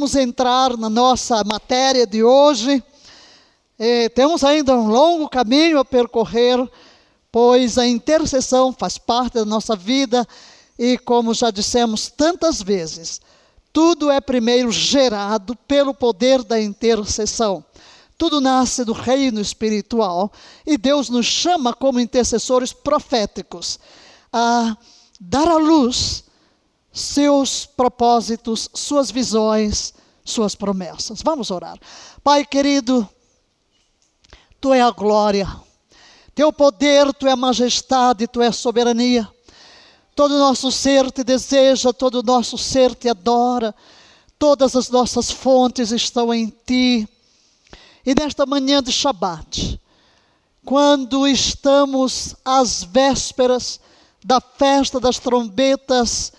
vamos entrar na nossa matéria de hoje. É, temos ainda um longo caminho a percorrer, pois a intercessão faz parte da nossa vida e, como já dissemos tantas vezes, tudo é primeiro gerado pelo poder da intercessão. Tudo nasce do reino espiritual e Deus nos chama como intercessores proféticos a dar à luz seus propósitos, suas visões, suas promessas. Vamos orar. Pai querido, tu é a glória, teu poder, tu é a majestade, tu é a soberania. Todo o nosso ser te deseja, todo o nosso ser te adora, todas as nossas fontes estão em ti. E nesta manhã de Shabat, quando estamos às vésperas da festa das trombetas,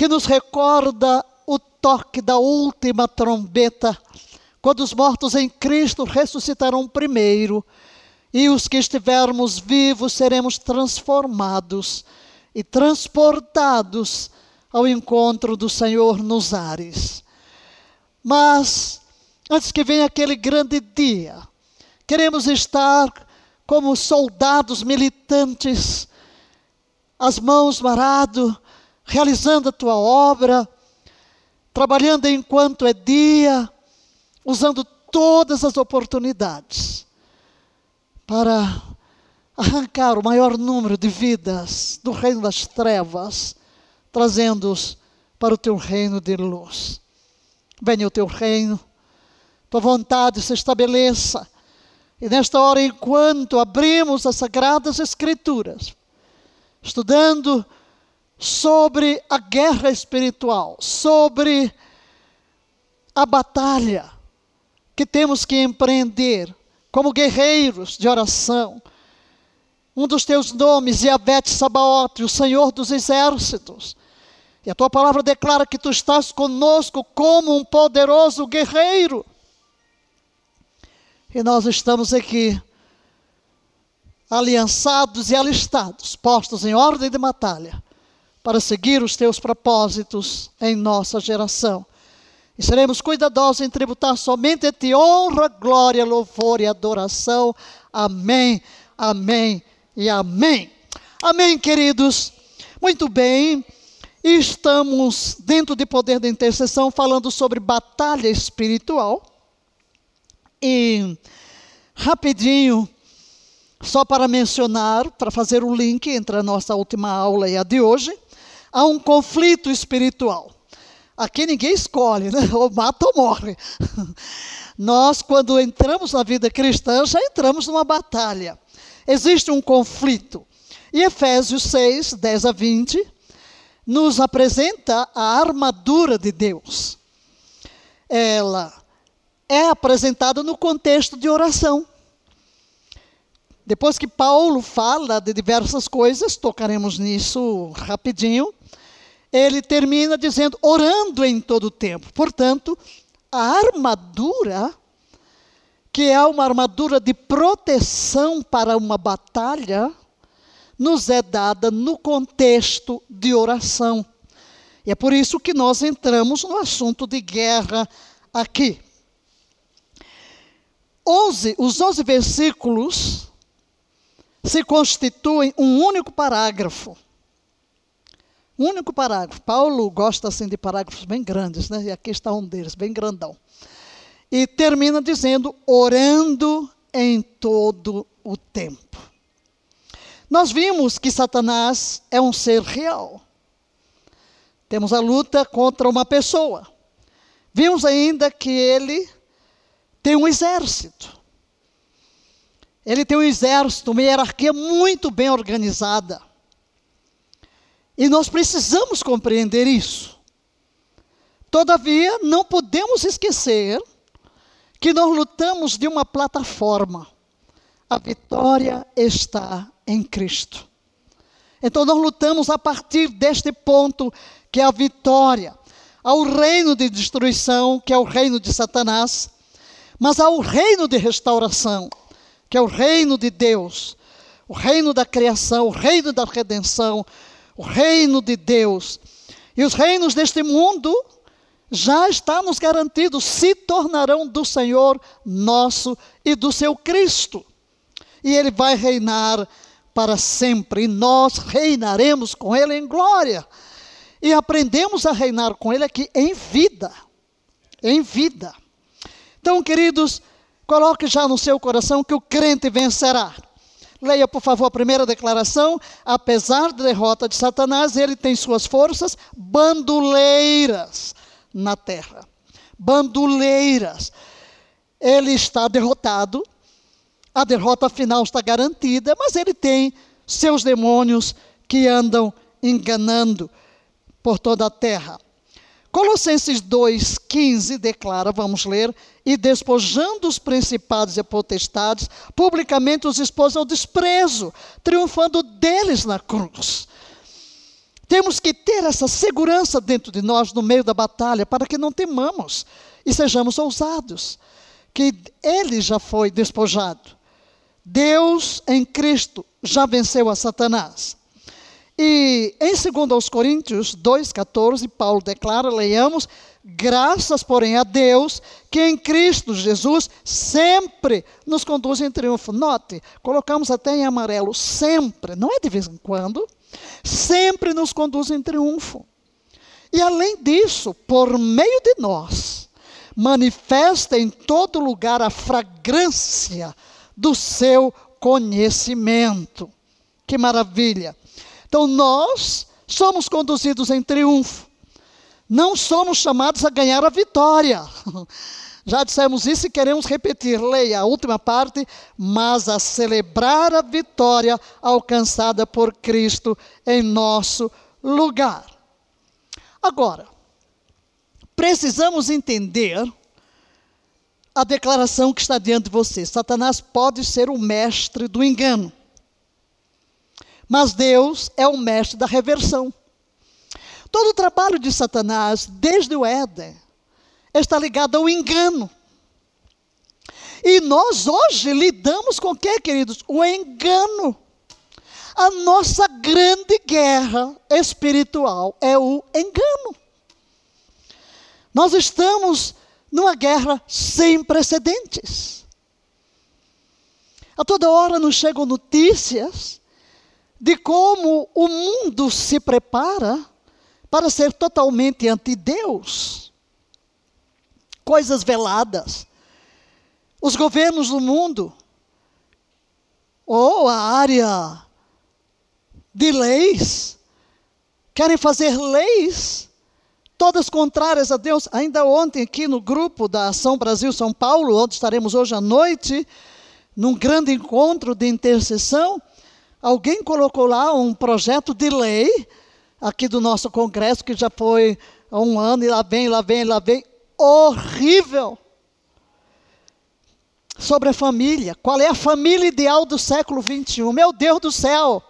que nos recorda o toque da última trombeta, quando os mortos em Cristo ressuscitarão primeiro, e os que estivermos vivos seremos transformados e transportados ao encontro do Senhor nos ares. Mas, antes que venha aquele grande dia, queremos estar como soldados militantes, as mãos marado, realizando a tua obra, trabalhando enquanto é dia, usando todas as oportunidades para arrancar o maior número de vidas do reino das trevas, trazendo-os para o teu reino de luz. Venha o teu reino, tua vontade se estabeleça. E nesta hora, enquanto abrimos as sagradas Escrituras, estudando sobre a guerra espiritual, sobre a batalha que temos que empreender como guerreiros de oração. Um dos teus nomes, Yahvé Sabaote, o Senhor dos exércitos. E a tua palavra declara que tu estás conosco como um poderoso guerreiro. E nós estamos aqui, aliançados e alistados, postos em ordem de batalha, para seguir os teus propósitos em nossa geração. E seremos cuidadosos em tributar somente a ti honra, glória, louvor e adoração. Amém, amém e amém. Amém, queridos. Muito bem. Estamos dentro de poder da intercessão falando sobre batalha espiritual. E rapidinho, só para mencionar, para fazer o link entre a nossa última aula e a de hoje, há um conflito espiritual. Aqui ninguém escolhe, né? ou mata ou morre. Nós, quando entramos na vida cristã, já entramos numa batalha. Existe um conflito. E Efésios 6, 10 a 20, nos apresenta a armadura de Deus. Ela é apresentada no contexto de oração. Depois que Paulo fala de diversas coisas, tocaremos nisso rapidinho, ele termina dizendo, orando em todo o tempo. Portanto, a armadura, que é uma armadura de proteção para uma batalha, nos é dada no contexto de oração. E é por isso que nós entramos no assunto de guerra aqui. 11, os 11 versículos se constituem um único parágrafo. Único parágrafo. Paulo gosta assim de parágrafos bem grandes, né? E aqui está um deles, bem grandão. E termina dizendo: orando em todo o tempo. Nós vimos que Satanás é um ser real. Temos a luta contra uma pessoa. Vimos ainda que ele tem um exército. Ele tem um exército, uma hierarquia muito bem organizada. E nós precisamos compreender isso. Todavia, não podemos esquecer que nós lutamos de uma plataforma. A vitória está em Cristo. Então, nós lutamos a partir deste ponto, que é a vitória. Ao reino de destruição, que é o reino de Satanás, mas ao reino de restauração, que é o reino de Deus, o reino da criação, o reino da redenção, o reino de Deus. E os reinos deste mundo já está nos garantido, se tornarão do Senhor nosso e do seu Cristo. E ele vai reinar para sempre, e nós reinaremos com ele em glória. E aprendemos a reinar com ele aqui em vida. Em vida. Então, queridos, coloque já no seu coração que o crente vencerá. Leia, por favor, a primeira declaração. Apesar da derrota de Satanás, ele tem suas forças bandoleiras na terra. Bandoleiras. Ele está derrotado, a derrota final está garantida, mas ele tem seus demônios que andam enganando por toda a terra. Colossenses 2,15 declara, vamos ler, e despojando os principados e potestades, publicamente os expôs ao desprezo, triunfando deles na cruz. Temos que ter essa segurança dentro de nós no meio da batalha, para que não temamos e sejamos ousados, que ele já foi despojado. Deus em Cristo já venceu a Satanás. E em 2 Coríntios 2,14, Paulo declara, leiamos, graças, porém, a Deus, que em Cristo Jesus sempre nos conduz em triunfo. Note, colocamos até em amarelo, sempre, não é de vez em quando, sempre nos conduz em triunfo. E além disso, por meio de nós, manifesta em todo lugar a fragrância do seu conhecimento. Que maravilha! Então nós somos conduzidos em triunfo. Não somos chamados a ganhar a vitória. Já dissemos isso e queremos repetir. Leia a última parte, mas a celebrar a vitória alcançada por Cristo em nosso lugar. Agora, precisamos entender a declaração que está diante de você. Satanás pode ser o mestre do engano. Mas Deus é o mestre da reversão. Todo o trabalho de Satanás, desde o Éden, está ligado ao engano. E nós hoje lidamos com o que, queridos? O engano. A nossa grande guerra espiritual é o engano. Nós estamos numa guerra sem precedentes. A toda hora nos chegam notícias de como o mundo se prepara para ser totalmente anti-Deus. Coisas veladas. Os governos do mundo, ou a área de leis, querem fazer leis todas contrárias a Deus. Ainda ontem, aqui no grupo da Ação Brasil São Paulo, onde estaremos hoje à noite, num grande encontro de intercessão, Alguém colocou lá um projeto de lei, aqui do nosso Congresso, que já foi há um ano, e lá vem, lá vem, lá vem, horrível. Sobre a família. Qual é a família ideal do século 21? Meu Deus do céu!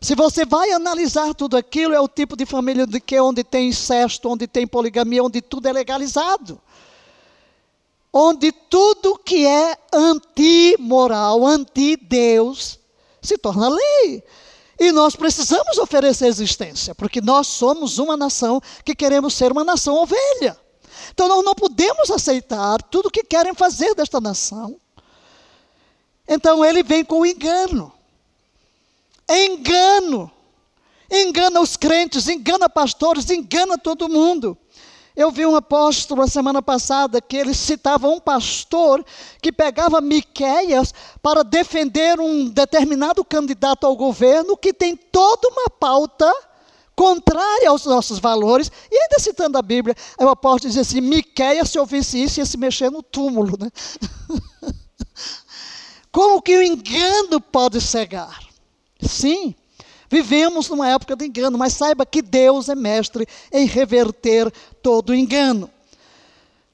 Se você vai analisar tudo aquilo, é o tipo de família de que onde tem incesto, onde tem poligamia, onde tudo é legalizado. Onde tudo que é antimoral, anti-Deus, se torna lei. E nós precisamos oferecer existência, porque nós somos uma nação que queremos ser uma nação ovelha. Então nós não podemos aceitar tudo que querem fazer desta nação. Então ele vem com o engano. Engano. Engana os crentes, engana pastores, engana todo mundo. Eu vi um apóstolo a semana passada que ele citava um pastor que pegava Miqueias para defender um determinado candidato ao governo que tem toda uma pauta contrária aos nossos valores, e ainda citando a Bíblia, o apóstolo dizia assim: Miqueias, se ouvisse isso, ia se mexer no túmulo. Né? Como que o engano pode cegar? Sim, Vivemos numa época de engano, mas saiba que Deus é mestre em reverter todo engano.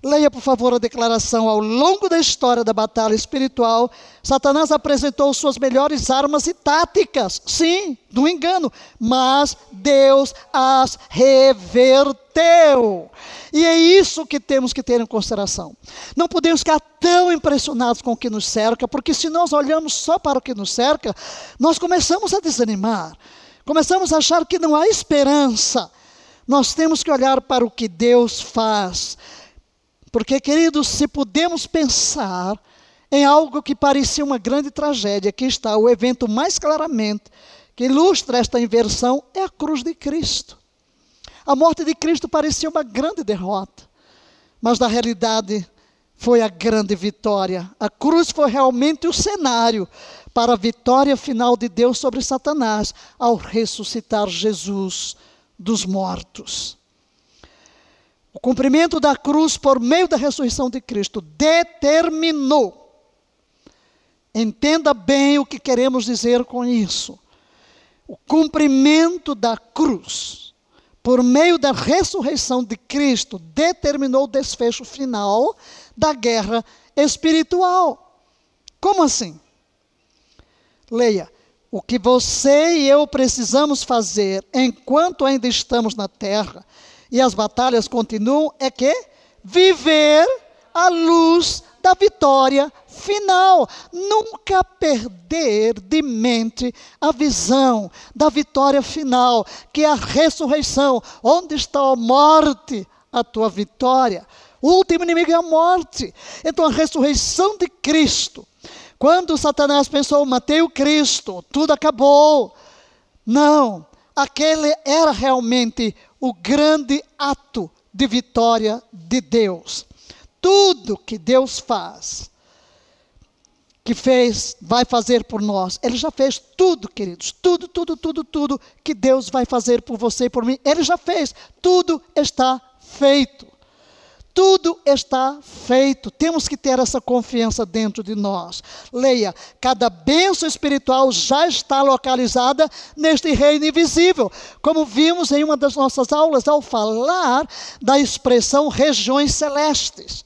Leia, por favor, a declaração. Ao longo da história da batalha espiritual, Satanás apresentou suas melhores armas e táticas, sim, do engano, mas Deus as reverteu. E é isso que temos que ter em consideração. Não podemos ficar tão impressionados com o que nos cerca, porque se nós olhamos só para o que nos cerca, nós começamos a desanimar, começamos a achar que não há esperança. Nós temos que olhar para o que Deus faz. Porque, queridos, se podemos pensar em algo que parecia uma grande tragédia, aqui está o evento mais claramente que ilustra esta inversão é a cruz de Cristo. A morte de Cristo parecia uma grande derrota, mas na realidade foi a grande vitória. A cruz foi realmente o cenário para a vitória final de Deus sobre Satanás ao ressuscitar Jesus dos mortos. O cumprimento da cruz por meio da ressurreição de Cristo determinou. Entenda bem o que queremos dizer com isso. O cumprimento da cruz, por meio da ressurreição de Cristo, determinou o desfecho final da guerra espiritual. Como assim? Leia. O que você e eu precisamos fazer enquanto ainda estamos na terra e as batalhas continuam é que viver a luz da vitória final. Nunca perder de mente a visão da vitória final, que é a ressurreição. Onde está a morte? A tua vitória. O último inimigo é a morte. Então a ressurreição de Cristo. Quando Satanás pensou, matei o Cristo, tudo acabou. Não, aquele era realmente o grande ato de vitória de Deus. Tudo que Deus faz, que fez, vai fazer por nós. Ele já fez tudo, queridos. Tudo, tudo, tudo, tudo que Deus vai fazer por você e por mim. Ele já fez. Tudo está feito. Tudo está feito. Temos que ter essa confiança dentro de nós. Leia: cada bênção espiritual já está localizada neste reino invisível. Como vimos em uma das nossas aulas, ao falar da expressão regiões celestes.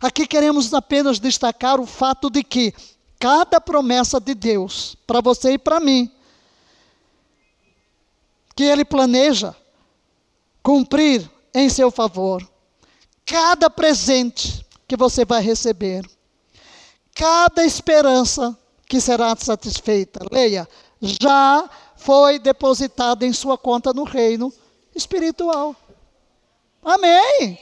Aqui queremos apenas destacar o fato de que cada promessa de Deus, para você e para mim, que Ele planeja cumprir em seu favor cada presente que você vai receber, cada esperança que será satisfeita. Leia, já foi depositada em sua conta no reino espiritual. Amém.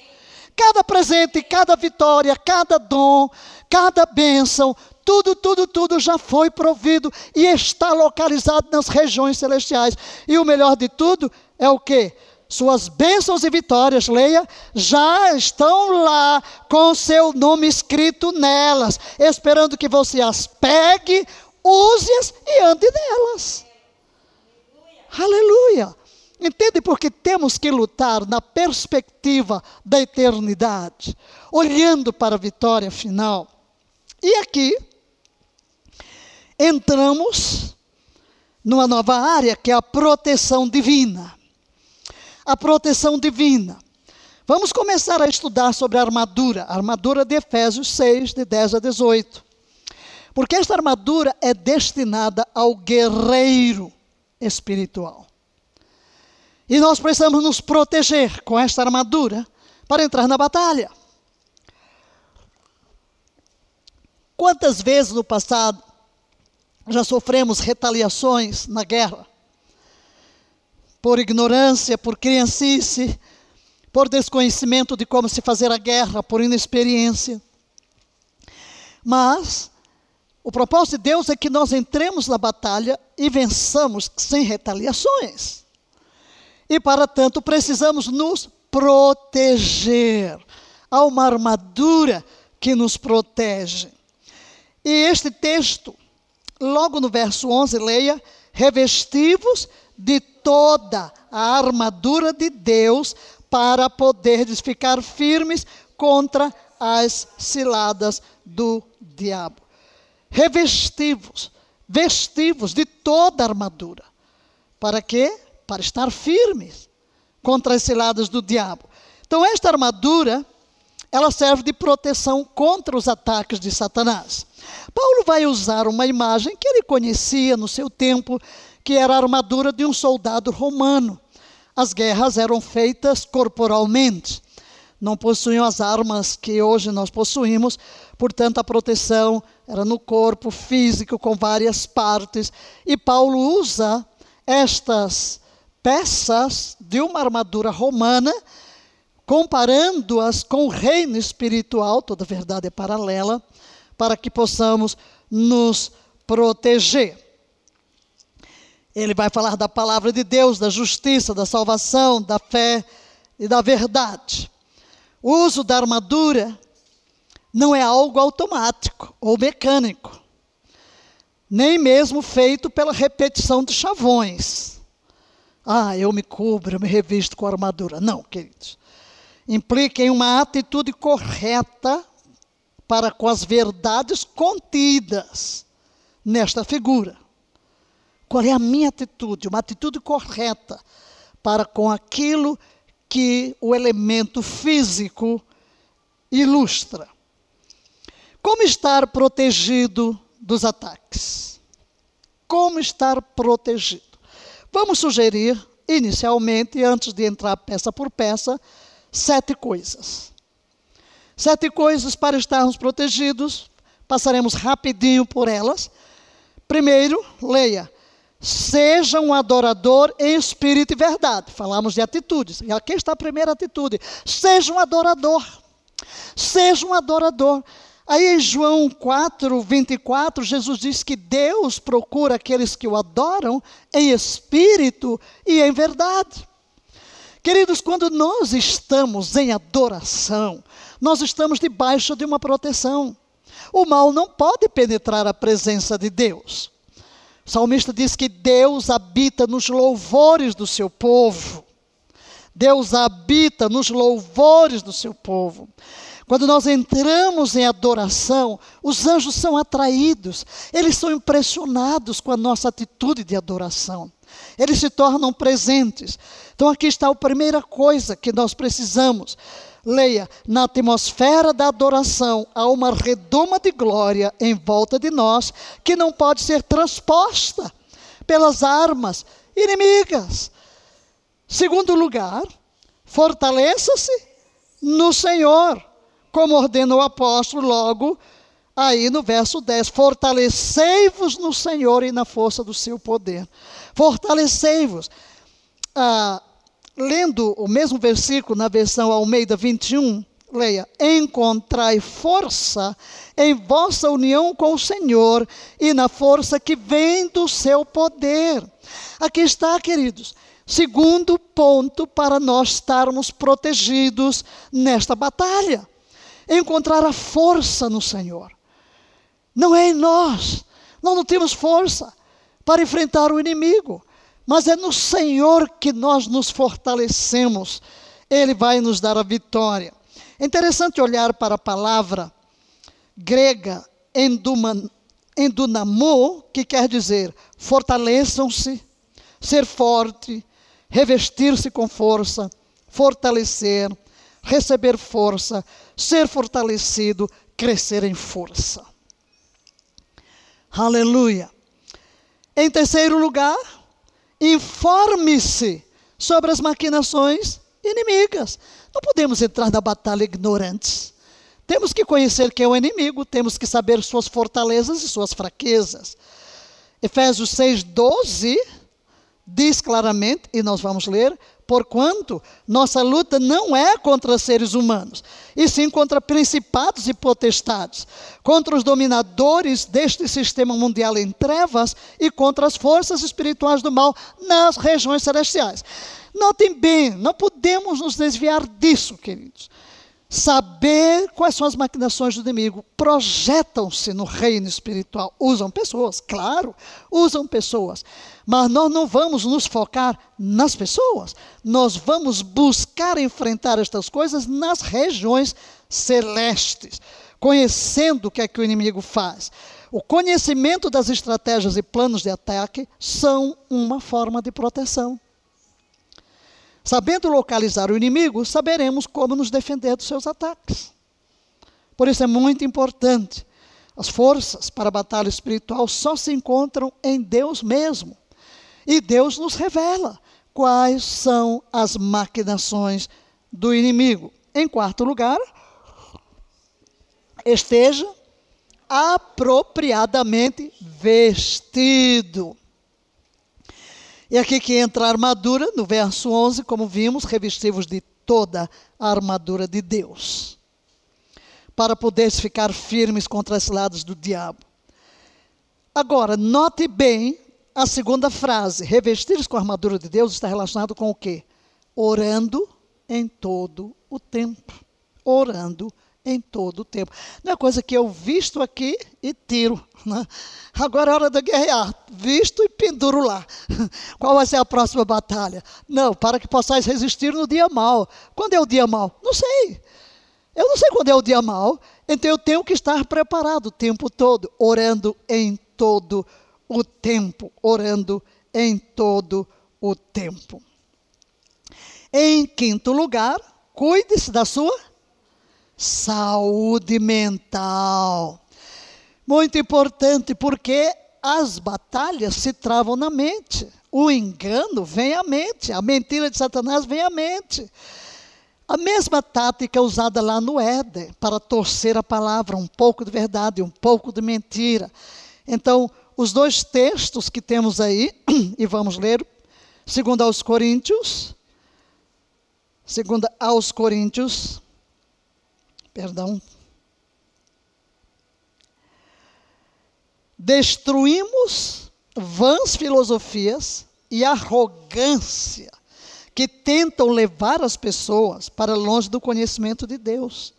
Cada presente, cada vitória, cada dom, cada bênção, tudo, tudo, tudo já foi provido e está localizado nas regiões celestiais. E o melhor de tudo é o que? suas bênçãos e vitórias, leia, já estão lá com seu nome escrito nelas, esperando que você as pegue, use-as e ande nelas. Aleluia. Aleluia. Entende porque temos que lutar na perspectiva da eternidade, olhando para a vitória final. E aqui entramos numa nova área que é a proteção divina a proteção divina. Vamos começar a estudar sobre a armadura, a armadura de Efésios 6, de 10 a 18. Porque esta armadura é destinada ao guerreiro espiritual. E nós precisamos nos proteger com esta armadura para entrar na batalha. Quantas vezes no passado já sofremos retaliações na guerra? por ignorância, por criancice, por desconhecimento de como se fazer a guerra, por inexperiência. Mas o propósito de Deus é que nós entremos na batalha e vençamos sem retaliações. E para tanto precisamos nos proteger. Há uma armadura que nos protege. E este texto, logo no verso 11, leia: revestivos de toda a armadura de Deus para poderes ficar firmes contra as ciladas do diabo. Revestivos, vestivos de toda a armadura. Para quê? Para estar firmes contra as ciladas do diabo. Então, esta armadura, ela serve de proteção contra os ataques de Satanás. Paulo vai usar uma imagem que ele conhecia no seu tempo que era a armadura de um soldado romano. As guerras eram feitas corporalmente, não possuíam as armas que hoje nós possuímos, portanto, a proteção era no corpo físico, com várias partes. E Paulo usa estas peças de uma armadura romana, comparando-as com o reino espiritual, toda verdade é paralela, para que possamos nos proteger. Ele vai falar da palavra de Deus, da justiça, da salvação, da fé e da verdade. O uso da armadura não é algo automático ou mecânico, nem mesmo feito pela repetição de chavões. Ah, eu me cubro, eu me revisto com armadura. Não, queridos. Implica em uma atitude correta para com as verdades contidas nesta figura. Qual é a minha atitude? Uma atitude correta para com aquilo que o elemento físico ilustra. Como estar protegido dos ataques? Como estar protegido? Vamos sugerir, inicialmente, antes de entrar peça por peça, sete coisas. Sete coisas para estarmos protegidos. Passaremos rapidinho por elas. Primeiro, leia Seja um adorador em espírito e verdade. Falamos de atitudes. E aqui está a primeira atitude. Seja um adorador. Seja um adorador. Aí em João 4, 24, Jesus diz que Deus procura aqueles que o adoram em espírito e em verdade. Queridos, quando nós estamos em adoração, nós estamos debaixo de uma proteção. O mal não pode penetrar a presença de Deus. O salmista diz que Deus habita nos louvores do seu povo. Deus habita nos louvores do seu povo. Quando nós entramos em adoração, os anjos são atraídos, eles são impressionados com a nossa atitude de adoração. Eles se tornam presentes. Então, aqui está a primeira coisa que nós precisamos Leia, na atmosfera da adoração há uma redoma de glória em volta de nós que não pode ser transposta pelas armas inimigas. Segundo lugar, fortaleça-se no Senhor, como ordena o apóstolo logo aí no verso 10: Fortalecei-vos no Senhor e na força do seu poder. Fortalecei-vos. Ah, lendo o mesmo versículo na versão Almeida 21, leia: Encontrai força em vossa união com o Senhor e na força que vem do seu poder. Aqui está, queridos. Segundo ponto para nós estarmos protegidos nesta batalha: encontrar a força no Senhor. Não é em nós, nós não temos força para enfrentar o inimigo mas é no Senhor que nós nos fortalecemos. Ele vai nos dar a vitória. É interessante olhar para a palavra grega enduman, que quer dizer fortaleçam-se, ser forte, revestir-se com força, fortalecer, receber força, ser fortalecido, crescer em força. Aleluia. Em terceiro lugar, Informe-se sobre as maquinações inimigas. Não podemos entrar na batalha ignorantes. Temos que conhecer quem é o inimigo, temos que saber suas fortalezas e suas fraquezas. Efésios 6, 12 diz claramente, e nós vamos ler: Porquanto nossa luta não é contra seres humanos, e sim contra principados e potestades, contra os dominadores deste sistema mundial em trevas e contra as forças espirituais do mal nas regiões celestiais. Notem bem, não podemos nos desviar disso, queridos saber quais são as maquinações do inimigo, projetam-se no reino espiritual, usam pessoas, claro, usam pessoas, mas nós não vamos nos focar nas pessoas, nós vamos buscar enfrentar estas coisas nas regiões celestes, conhecendo o que é que o inimigo faz. O conhecimento das estratégias e planos de ataque são uma forma de proteção. Sabendo localizar o inimigo, saberemos como nos defender dos seus ataques. Por isso é muito importante. As forças para a batalha espiritual só se encontram em Deus mesmo. E Deus nos revela quais são as maquinações do inimigo. Em quarto lugar, esteja apropriadamente vestido. E aqui que entra a armadura, no verso 11, como vimos, revestivos de toda a armadura de Deus, para poderes ficar firmes contra os lados do diabo. Agora, note bem a segunda frase, revestidos com a armadura de Deus, está relacionado com o quê? Orando em todo o tempo. Orando em todo o tempo. Não é coisa que eu visto aqui e tiro. Né? Agora é hora de guerrear. Visto e penduro lá. Qual vai ser a próxima batalha? Não, para que possais resistir no dia mal. Quando é o dia mal? Não sei. Eu não sei quando é o dia mal. Então eu tenho que estar preparado o tempo todo, orando em todo o tempo. Orando em todo o tempo. Em quinto lugar, cuide-se da sua saúde mental. Muito importante, porque as batalhas se travam na mente. O engano vem à mente, a mentira de Satanás vem à mente. A mesma tática usada lá no Éden, para torcer a palavra, um pouco de verdade, um pouco de mentira. Então, os dois textos que temos aí, e vamos ler, segundo aos Coríntios, segundo aos Coríntios, Perdão. Destruímos vãs filosofias e arrogância que tentam levar as pessoas para longe do conhecimento de Deus.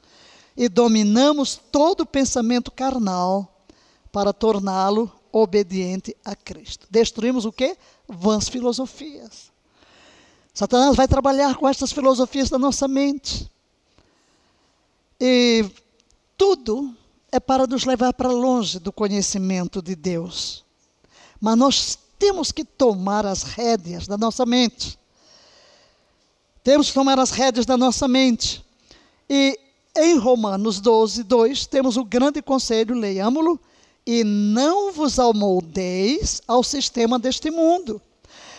E dominamos todo pensamento carnal para torná-lo obediente a Cristo. Destruímos o quê? Vãs filosofias. Satanás vai trabalhar com estas filosofias da nossa mente. E tudo é para nos levar para longe do conhecimento de Deus. Mas nós temos que tomar as rédeas da nossa mente. Temos que tomar as rédeas da nossa mente. E em Romanos 12, 2, temos o grande conselho, leiamo-lo, e não vos amoldeis ao sistema deste mundo,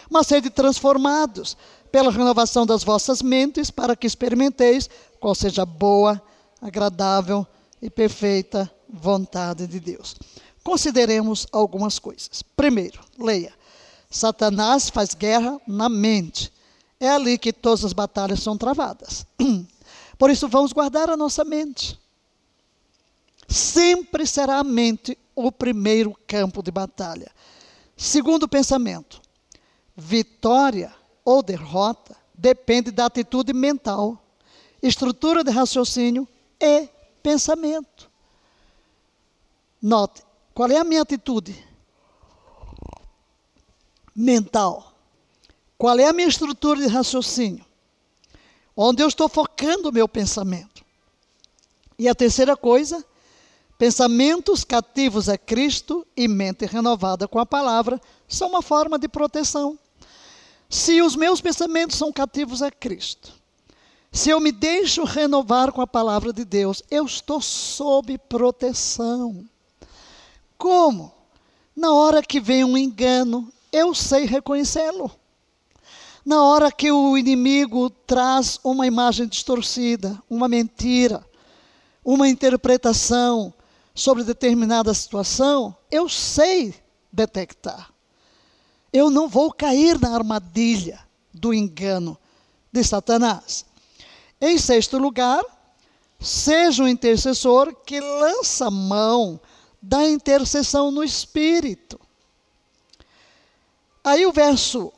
mas sede transformados pela renovação das vossas mentes, para que experimenteis qual seja a boa, agradável e perfeita vontade de Deus. Consideremos algumas coisas. Primeiro, leia. Satanás faz guerra na mente. É ali que todas as batalhas são travadas. Por isso, vamos guardar a nossa mente. Sempre será a mente o primeiro campo de batalha. Segundo pensamento, vitória ou derrota depende da atitude mental, estrutura de raciocínio e pensamento. Note, qual é a minha atitude mental? Qual é a minha estrutura de raciocínio? Onde eu estou focando o meu pensamento? E a terceira coisa, pensamentos cativos a Cristo e mente renovada com a palavra são uma forma de proteção. Se os meus pensamentos são cativos a Cristo, se eu me deixo renovar com a palavra de Deus, eu estou sob proteção. Como? Na hora que vem um engano, eu sei reconhecê-lo. Na hora que o inimigo traz uma imagem distorcida, uma mentira, uma interpretação sobre determinada situação, eu sei detectar. Eu não vou cair na armadilha do engano de Satanás. Em sexto lugar, seja um intercessor que lança mão da intercessão no Espírito. Aí o verso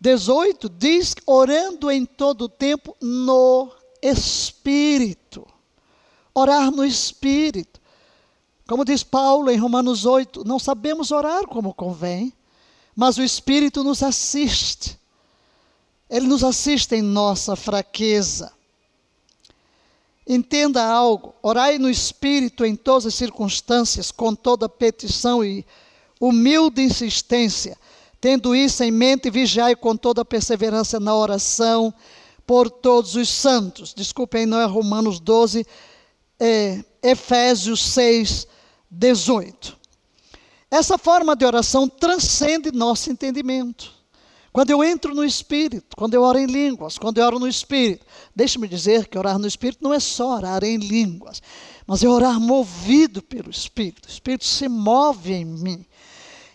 18 diz: orando em todo o tempo no Espírito. Orar no Espírito. Como diz Paulo em Romanos 8, não sabemos orar como convém, mas o Espírito nos assiste. Ele nos assiste em nossa fraqueza. Entenda algo, orai no Espírito em todas as circunstâncias, com toda petição e humilde insistência, tendo isso em mente, vigiai com toda perseverança na oração por todos os santos. Desculpem, não é Romanos 12, é Efésios 6, 18. Essa forma de oração transcende nosso entendimento. Quando eu entro no Espírito, quando eu oro em línguas, quando eu oro no Espírito, deixe-me dizer que orar no Espírito não é só orar em línguas, mas é orar movido pelo Espírito. O Espírito se move em mim.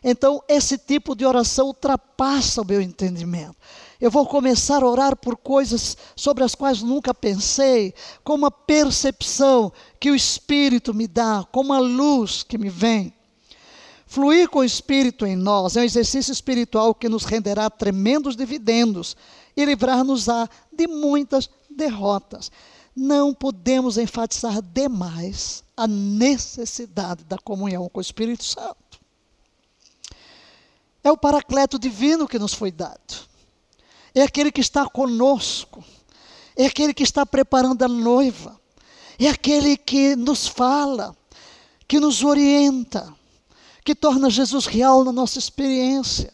Então, esse tipo de oração ultrapassa o meu entendimento. Eu vou começar a orar por coisas sobre as quais nunca pensei, com uma percepção que o Espírito me dá, com uma luz que me vem. Fluir com o Espírito em nós é um exercício espiritual que nos renderá tremendos dividendos e livrar-nos-á de muitas derrotas. Não podemos enfatizar demais a necessidade da comunhão com o Espírito Santo. É o paracleto divino que nos foi dado é aquele que está conosco, é aquele que está preparando a noiva, é aquele que nos fala, que nos orienta, que torna Jesus real na nossa experiência,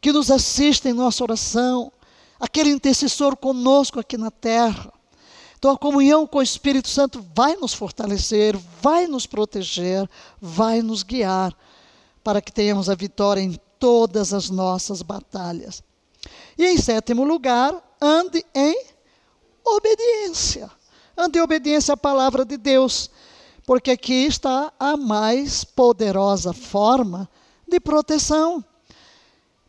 que nos assiste em nossa oração, aquele intercessor conosco aqui na terra. Então a comunhão com o Espírito Santo vai nos fortalecer, vai nos proteger, vai nos guiar para que tenhamos a vitória em todas as nossas batalhas. E em sétimo lugar, ande em obediência. Ande em obediência à palavra de Deus, porque aqui está a mais poderosa forma de proteção.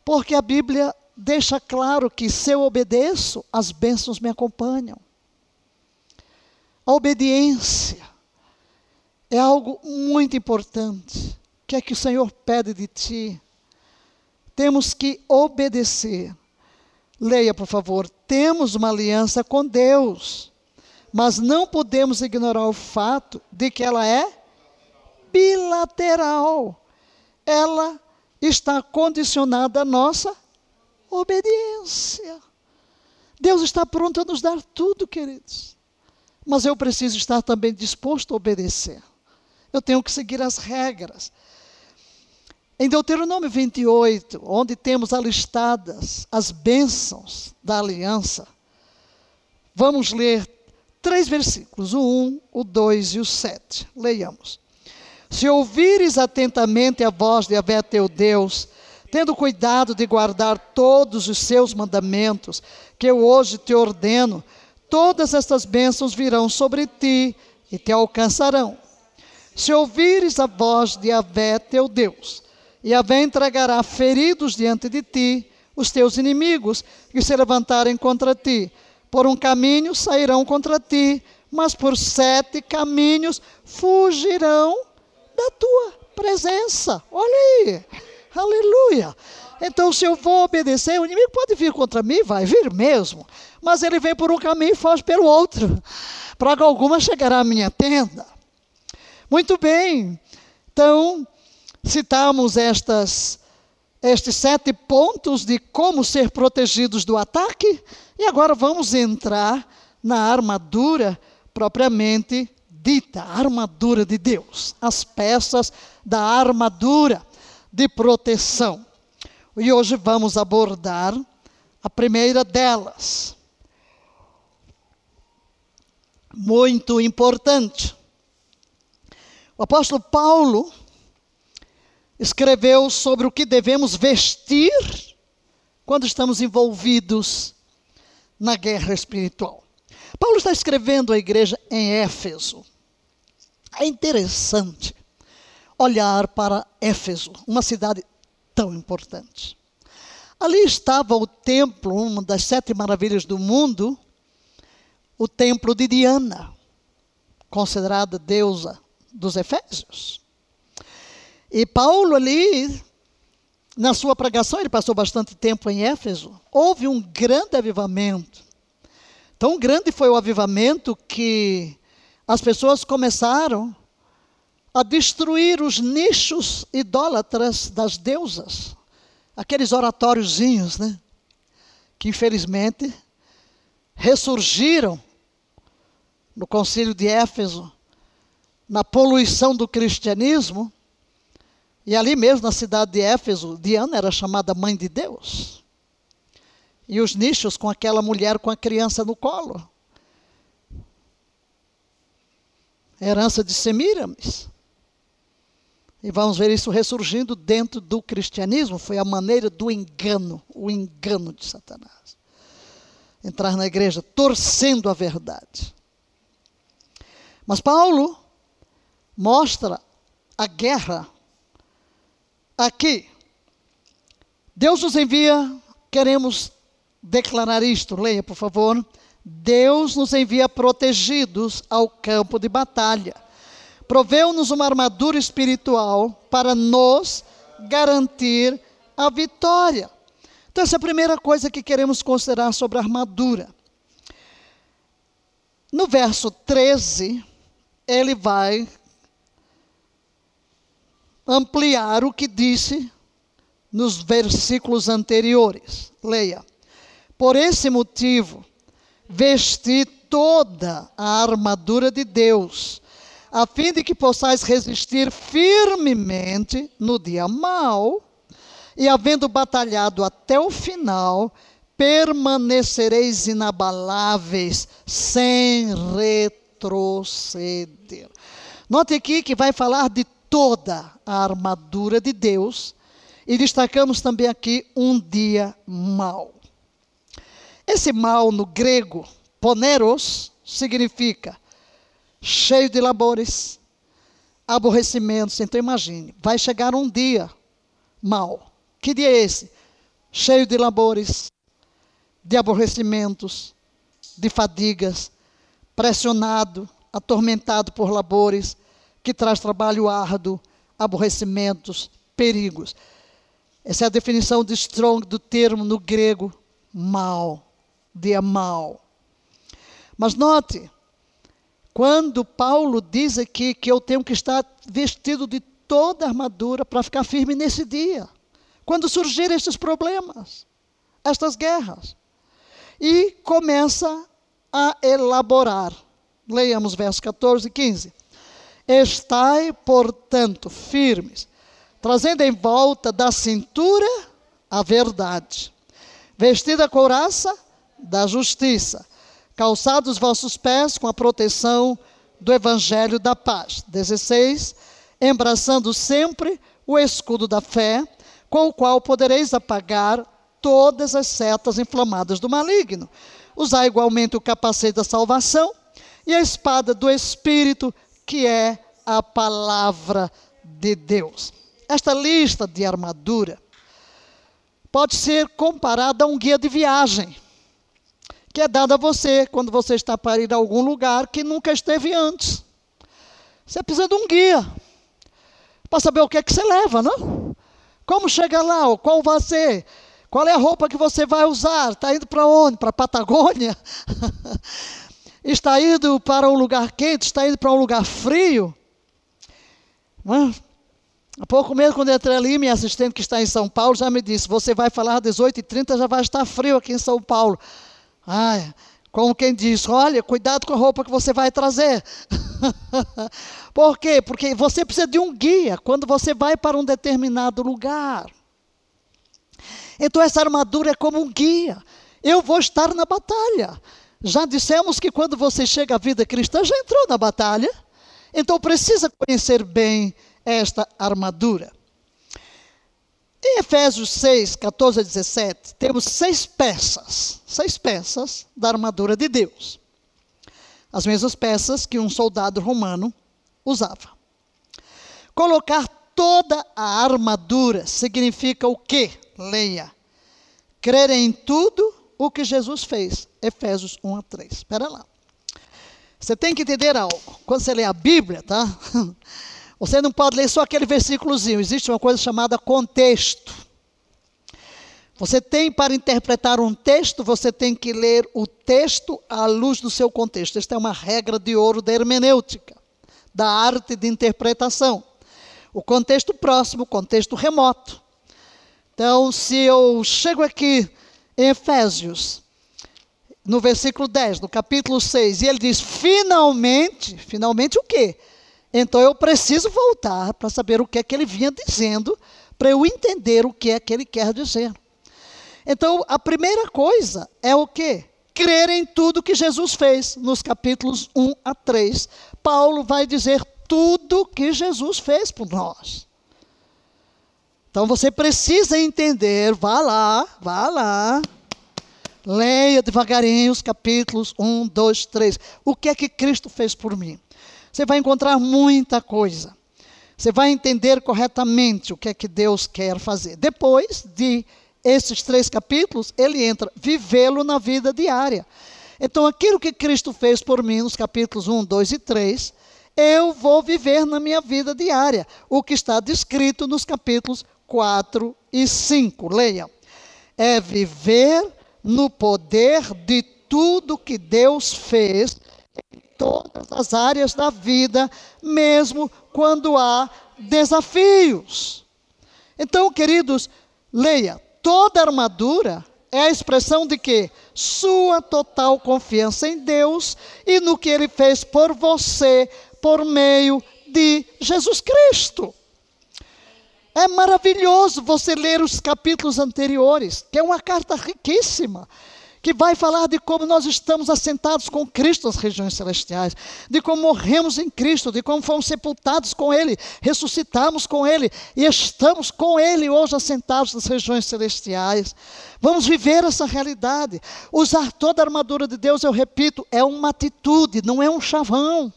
Porque a Bíblia deixa claro que se eu obedeço, as bênçãos me acompanham. A obediência é algo muito importante. O que é que o Senhor pede de ti? Temos que obedecer. Leia, por favor. Temos uma aliança com Deus, mas não podemos ignorar o fato de que ela é bilateral. Ela está condicionada à nossa obediência. Deus está pronto a nos dar tudo, queridos. Mas eu preciso estar também disposto a obedecer. Eu tenho que seguir as regras. Em Deuteronômio 28, onde temos alistadas as bênçãos da aliança, vamos ler três versículos, o 1, o 2 e o 7. Leiamos. Se ouvires atentamente a voz de Avé teu Deus, tendo cuidado de guardar todos os seus mandamentos, que eu hoje te ordeno, todas estas bênçãos virão sobre ti e te alcançarão. Se ouvires a voz de Avé teu Deus, e Abé entregará feridos diante de ti os teus inimigos que se levantarem contra ti. Por um caminho sairão contra ti, mas por sete caminhos fugirão da tua presença. Olha aí, aleluia. Então, se eu vou obedecer, o inimigo pode vir contra mim, vai vir mesmo, mas ele vem por um caminho e foge pelo outro. Praga alguma chegará à minha tenda. Muito bem, então, citamos estas, estes sete pontos de como ser protegidos do ataque, e agora vamos entrar na armadura propriamente dita, a armadura de Deus, as peças da armadura de proteção. E hoje vamos abordar a primeira delas. Muito importante. O apóstolo Paulo escreveu sobre o que devemos vestir quando estamos envolvidos na guerra espiritual. Paulo está escrevendo à igreja em Éfeso. É interessante olhar para Éfeso, uma cidade tão importante. Ali estava o templo, uma das sete maravilhas do mundo, o templo de Diana, considerada deusa dos Efésios. E Paulo ali, na sua pregação, ele passou bastante tempo em Éfeso, houve um grande avivamento. Tão grande foi o avivamento que as pessoas começaram a destruir os nichos idólatras das deusas, aqueles oratóriozinhos, né? Que infelizmente ressurgiram no concílio de Éfeso, na poluição do cristianismo, e ali mesmo, na cidade de Éfeso, Diana era chamada mãe de Deus. E os nichos com aquela mulher com a criança no colo. Herança de Semíramis. E vamos ver isso ressurgindo dentro do cristianismo. Foi a maneira do engano, o engano de Satanás. Entrar na igreja torcendo a verdade. Mas Paulo mostra a guerra aqui Deus nos envia, queremos declarar isto, leia por favor. Deus nos envia protegidos ao campo de batalha. Proveu-nos uma armadura espiritual para nos garantir a vitória. Então, essa é a primeira coisa que queremos considerar sobre a armadura. No verso 13, ele vai ampliar o que disse nos versículos anteriores. Leia. Por esse motivo, vesti toda a armadura de Deus, a fim de que possais resistir firmemente no dia mau, e havendo batalhado até o final, permanecereis inabaláveis, sem retroceder. Note aqui que vai falar de toda a armadura de Deus, e destacamos também aqui um dia mau. Esse mal no grego, poneros, significa cheio de labores, aborrecimentos. Então imagine, vai chegar um dia mal. Que dia é esse? Cheio de labores, de aborrecimentos, de fadigas, pressionado, atormentado por labores, que traz trabalho árduo, aborrecimentos, perigos. Essa é a definição de Strong do termo no grego mal, dia mal. Mas note, quando Paulo diz aqui que eu tenho que estar vestido de toda a armadura para ficar firme nesse dia, quando surgirem estes problemas, estas guerras, e começa a elaborar. Leiamos versos 14 e 15. Estai, portanto, firmes, trazendo em volta da cintura a verdade, vestida a couraça da justiça, calçados os vossos pés com a proteção do evangelho da paz. 16. Embraçando sempre o escudo da fé, com o qual podereis apagar todas as setas inflamadas do maligno. Usar igualmente o capacete da salvação e a espada do Espírito, que é a palavra de Deus. Esta lista de armadura pode ser comparada a um guia de viagem que é dado a você quando você está para ir a algum lugar que nunca esteve antes. Você precisa de um guia para saber o que é que você leva, não? Como chegar lá, qual vai ser, qual é a roupa que você vai usar, está indo para onde? Para a Patagônia? está indo para um lugar quente, está indo para um lugar frio? Não? Há pouco mesmo, quando eu entrei ali, minha assistente que está em São Paulo já me disse: Você vai falar às 18h30, já vai estar frio aqui em São Paulo. Ai, como quem diz, olha, cuidado com a roupa que você vai trazer. Por quê? Porque você precisa de um guia quando você vai para um determinado lugar. Então essa armadura é como um guia. Eu vou estar na batalha. Já dissemos que quando você chega à vida cristã, já entrou na batalha. Então precisa conhecer bem esta armadura. Em Efésios 6, 14 a 17, temos seis peças, seis peças da armadura de Deus. As mesmas peças que um soldado romano usava. Colocar toda a armadura significa o quê? Leia. Crer em tudo o que Jesus fez. Efésios 1 a 3. Espera lá. Você tem que entender algo. Quando você lê a Bíblia, tá? Você não pode ler só aquele versículozinho, existe uma coisa chamada contexto. Você tem para interpretar um texto, você tem que ler o texto à luz do seu contexto. Esta é uma regra de ouro da hermenêutica, da arte de interpretação. O contexto próximo, o contexto remoto. Então, se eu chego aqui Efésios, no versículo 10, no capítulo 6, e ele diz: finalmente, finalmente o quê? Então eu preciso voltar para saber o que é que ele vinha dizendo, para eu entender o que é que ele quer dizer. Então a primeira coisa é o quê? Crer em tudo que Jesus fez. Nos capítulos 1 a 3, Paulo vai dizer tudo que Jesus fez por nós. Então você precisa entender, vá lá, vá lá. Leia devagarinho os capítulos 1, 2, 3. O que é que Cristo fez por mim? Você vai encontrar muita coisa. Você vai entender corretamente o que é que Deus quer fazer. Depois de esses três capítulos, ele entra vivê-lo na vida diária. Então, aquilo que Cristo fez por mim nos capítulos 1, 2 e 3, eu vou viver na minha vida diária. O que está descrito nos capítulos 4 e 5. Leia. É viver no poder de tudo que Deus fez em todas as áreas da vida, mesmo quando há desafios. Então, queridos, leia. Toda armadura é a expressão de que sua total confiança em Deus e no que ele fez por você por meio de Jesus Cristo. É maravilhoso você ler os capítulos anteriores, que é uma carta riquíssima que vai falar de como nós estamos assentados com Cristo nas regiões celestiais, de como morremos em Cristo, de como fomos sepultados com Ele, ressuscitamos com Ele e estamos com Ele hoje assentados nas regiões celestiais. Vamos viver essa realidade. Usar toda a armadura de Deus, eu repito, é uma atitude, não é um chavão.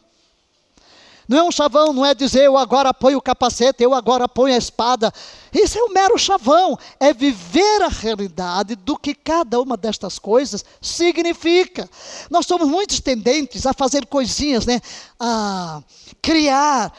Não é um chavão, não é dizer eu agora apoio o capacete, eu agora apoio a espada. Isso é um mero chavão. É viver a realidade do que cada uma destas coisas significa. Nós somos muito tendentes a fazer coisinhas, né? A criar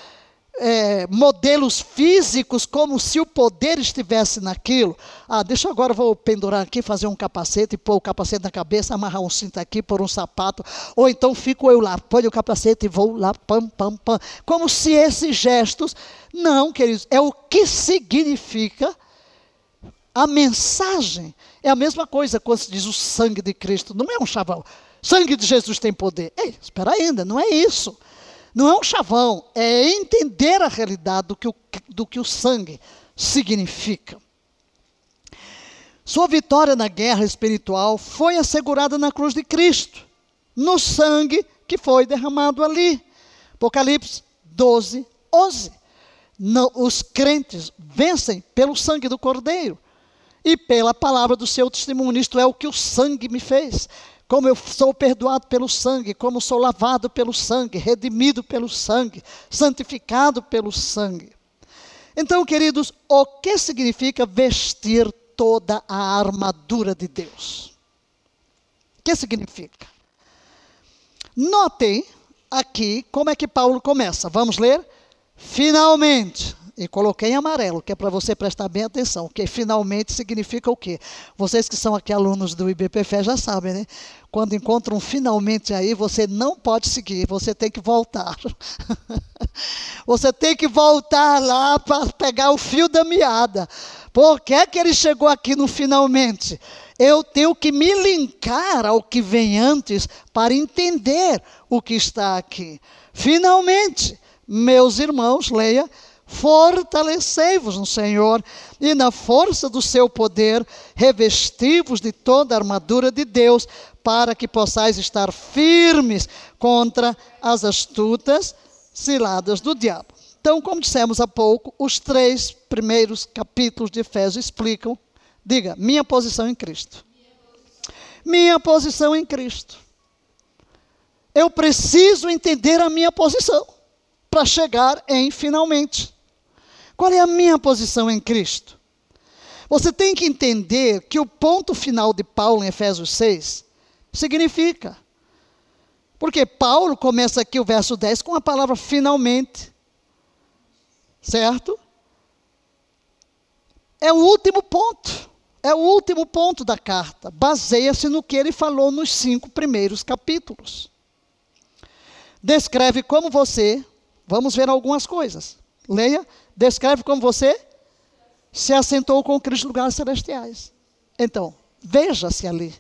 é, modelos físicos como se o poder estivesse naquilo. Ah, deixa eu agora, vou pendurar aqui, fazer um capacete, pôr o capacete na cabeça, amarrar um cinto aqui, pôr um sapato. Ou então fico eu lá, ponho o capacete e vou lá, pam, pam, pam. Como se esses gestos. Não, queridos, é o que significa a mensagem. É a mesma coisa quando se diz o sangue de Cristo. Não é um chavão. Sangue de Jesus tem poder. Ei, espera ainda, não é isso. Não é um chavão, é entender a realidade do que o, do que o sangue significa. Sua vitória na guerra espiritual foi assegurada na cruz de Cristo, no sangue que foi derramado ali. Apocalipse 12, 11. Não, os crentes vencem pelo sangue do Cordeiro e pela palavra do seu testemunho. Isto é o que o sangue me fez como eu sou perdoado pelo sangue, como sou lavado pelo sangue, redimido pelo sangue, santificado pelo sangue. Então, queridos, o que significa vestir toda a armadura de Deus? O que significa? Notem aqui como é que Paulo começa. Vamos ler? Finalmente, e coloquei em amarelo, que é para você prestar bem atenção, que finalmente significa o quê? Vocês que são aqui alunos do IBPFE já sabem, né? Quando encontram um finalmente aí, você não pode seguir, você tem que voltar. você tem que voltar lá para pegar o fio da meada. Por que é que ele chegou aqui no finalmente? Eu tenho que me linkar ao que vem antes para entender o que está aqui. Finalmente, meus irmãos, leia Fortalecei-vos no Senhor e na força do seu poder, revestivos de toda a armadura de Deus, para que possais estar firmes contra as astutas ciladas do diabo. Então, como dissemos há pouco, os três primeiros capítulos de Efésios explicam, diga, minha posição em Cristo. Minha posição em Cristo. Eu preciso entender a minha posição para chegar em finalmente. Qual é a minha posição em Cristo? Você tem que entender que o ponto final de Paulo em Efésios 6 significa. Porque Paulo começa aqui o verso 10 com a palavra finalmente. Certo? É o último ponto. É o último ponto da carta. Baseia-se no que ele falou nos cinco primeiros capítulos. Descreve como você. Vamos ver algumas coisas. Leia descreve como você se assentou com Cristo em lugares celestiais. Então, veja-se ali.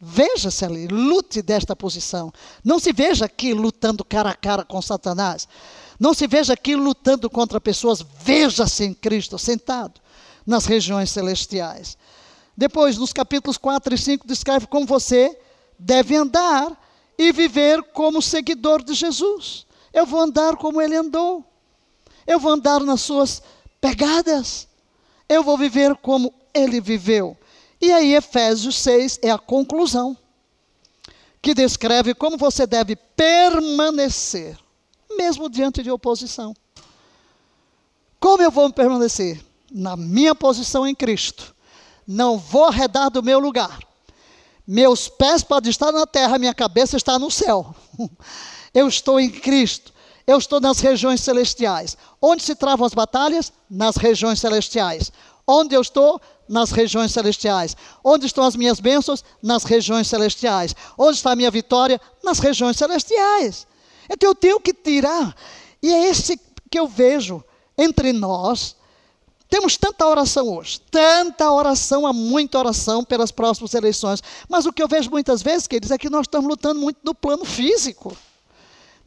Veja-se ali, lute desta posição. Não se veja aqui lutando cara a cara com Satanás. Não se veja aqui lutando contra pessoas. Veja-se em Cristo, sentado nas regiões celestiais. Depois, nos capítulos 4 e 5, descreve como você deve andar e viver como seguidor de Jesus. Eu vou andar como ele andou. Eu vou andar nas suas pegadas. Eu vou viver como ele viveu. E aí, Efésios 6 é a conclusão, que descreve como você deve permanecer, mesmo diante de oposição. Como eu vou permanecer? Na minha posição em Cristo, não vou arredar do meu lugar. Meus pés podem estar na terra, minha cabeça está no céu. Eu estou em Cristo. Eu estou nas regiões celestiais. Onde se travam as batalhas? Nas regiões celestiais. Onde eu estou? Nas regiões celestiais. Onde estão as minhas bênçãos? Nas regiões celestiais. Onde está a minha vitória? Nas regiões celestiais. Então eu tenho que tirar. E é esse que eu vejo entre nós. Temos tanta oração hoje, tanta oração, há muita oração pelas próximas eleições. Mas o que eu vejo muitas vezes, queridos, é que nós estamos lutando muito no plano físico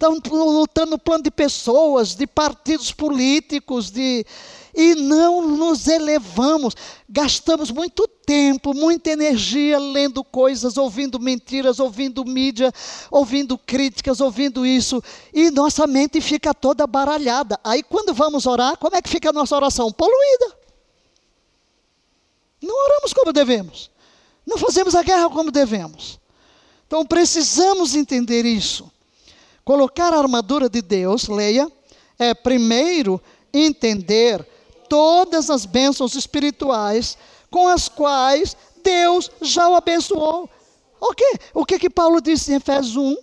estão lutando no plano de pessoas, de partidos políticos, de, e não nos elevamos. Gastamos muito tempo, muita energia lendo coisas, ouvindo mentiras, ouvindo mídia, ouvindo críticas, ouvindo isso, e nossa mente fica toda baralhada. Aí quando vamos orar, como é que fica a nossa oração? Poluída. Não oramos como devemos. Não fazemos a guerra como devemos. Então precisamos entender isso. Colocar a armadura de Deus, leia, é primeiro entender todas as bênçãos espirituais com as quais Deus já o abençoou. O que? O que que Paulo disse em Efésios 1?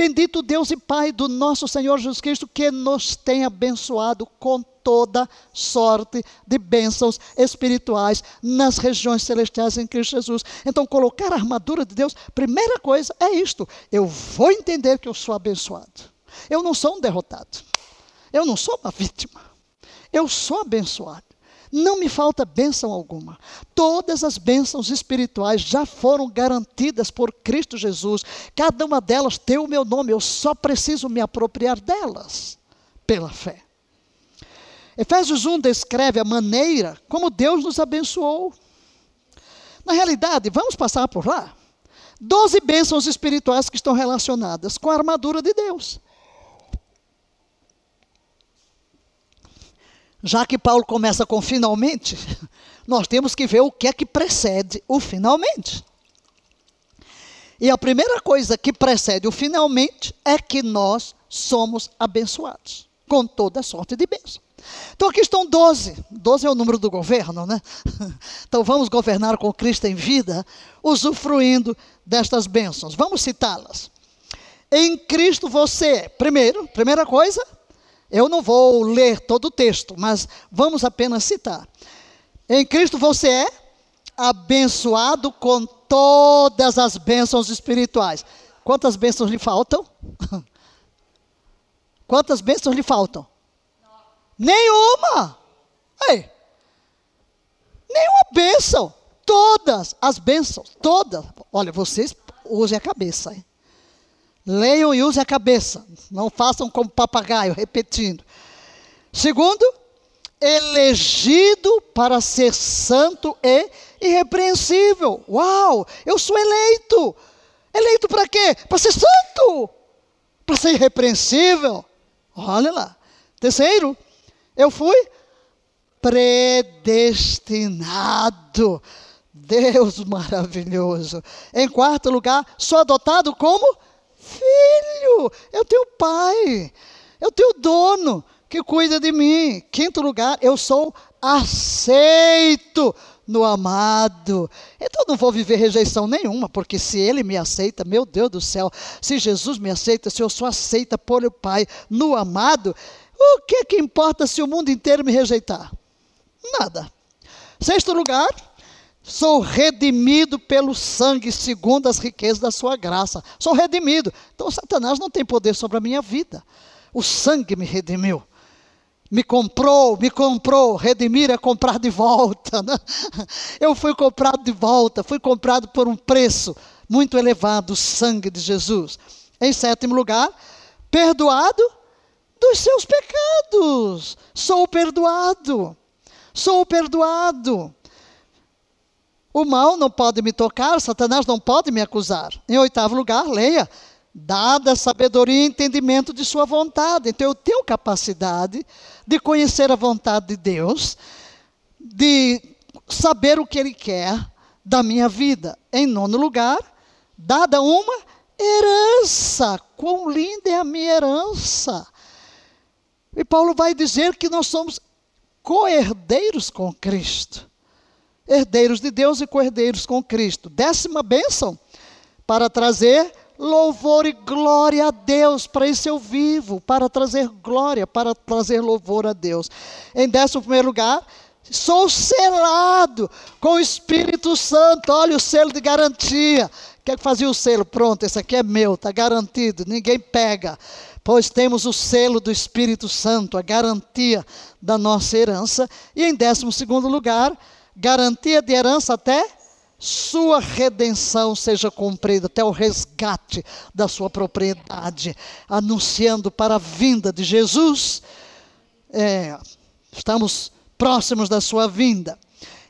Bendito Deus e Pai do nosso Senhor Jesus Cristo, que nos tem abençoado com toda sorte de bênçãos espirituais nas regiões celestiais em Cristo Jesus. Então, colocar a armadura de Deus, primeira coisa é isto: eu vou entender que eu sou abençoado. Eu não sou um derrotado. Eu não sou uma vítima. Eu sou abençoado. Não me falta bênção alguma. Todas as bênçãos espirituais já foram garantidas por Cristo Jesus. Cada uma delas tem o meu nome. Eu só preciso me apropriar delas pela fé. Efésios 1 descreve a maneira como Deus nos abençoou. Na realidade, vamos passar por lá. Doze bênçãos espirituais que estão relacionadas com a armadura de Deus. Já que Paulo começa com finalmente, nós temos que ver o que é que precede o finalmente. E a primeira coisa que precede o finalmente é que nós somos abençoados com toda sorte de bênção. Então aqui estão 12. 12 é o número do governo, né? Então vamos governar com Cristo em vida, usufruindo destas bênçãos. Vamos citá-las. Em Cristo você, primeiro, primeira coisa, eu não vou ler todo o texto, mas vamos apenas citar. Em Cristo você é abençoado com todas as bênçãos espirituais. Quantas bênçãos lhe faltam? Quantas bênçãos lhe faltam? Nenhuma. Ei, nenhuma bênção. Todas as bênçãos, todas. Olha, vocês usem a cabeça. Hein? Leiam e usem a cabeça. Não façam como papagaio, repetindo. Segundo, elegido para ser santo e irrepreensível. Uau, eu sou eleito. Eleito para quê? Para ser santo. Para ser irrepreensível. Olha lá. Terceiro, eu fui predestinado. Deus maravilhoso. Em quarto lugar, sou adotado como filho. Eu tenho pai. Eu tenho dono que cuida de mim. Quinto lugar, eu sou aceito no amado. Então não vou viver rejeição nenhuma, porque se ele me aceita, meu Deus do céu, se Jesus me aceita, se eu sou aceita por o Pai no amado, o que, que importa se o mundo inteiro me rejeitar? Nada. Sexto lugar, sou redimido pelo sangue, segundo as riquezas da sua graça. Sou redimido. Então Satanás não tem poder sobre a minha vida. O sangue me redimiu. Me comprou, me comprou. Redimir é comprar de volta. Né? Eu fui comprado de volta, fui comprado por um preço muito elevado, o sangue de Jesus. Em sétimo lugar, perdoado dos seus pecados. Sou perdoado. Sou perdoado. O mal não pode me tocar, Satanás não pode me acusar. Em oitavo lugar, leia. Dada sabedoria e entendimento de sua vontade. Então eu tenho capacidade de conhecer a vontade de Deus, de saber o que Ele quer da minha vida. Em nono lugar, dada uma herança. Quão linda é a minha herança! E Paulo vai dizer que nós somos co-herdeiros com Cristo. Herdeiros de Deus e co-herdeiros com Cristo. Décima bênção, para trazer louvor e glória a Deus. Para isso eu vivo, para trazer glória, para trazer louvor a Deus. Em décimo primeiro lugar, sou selado com o Espírito Santo. Olha o selo de garantia. Quer que fazia o selo? Pronto, esse aqui é meu, está garantido, ninguém pega. Pois temos o selo do Espírito Santo, a garantia da nossa herança. E em décimo segundo lugar, garantia de herança até sua redenção seja cumprida, até o resgate da sua propriedade, anunciando para a vinda de Jesus. É, estamos próximos da sua vinda.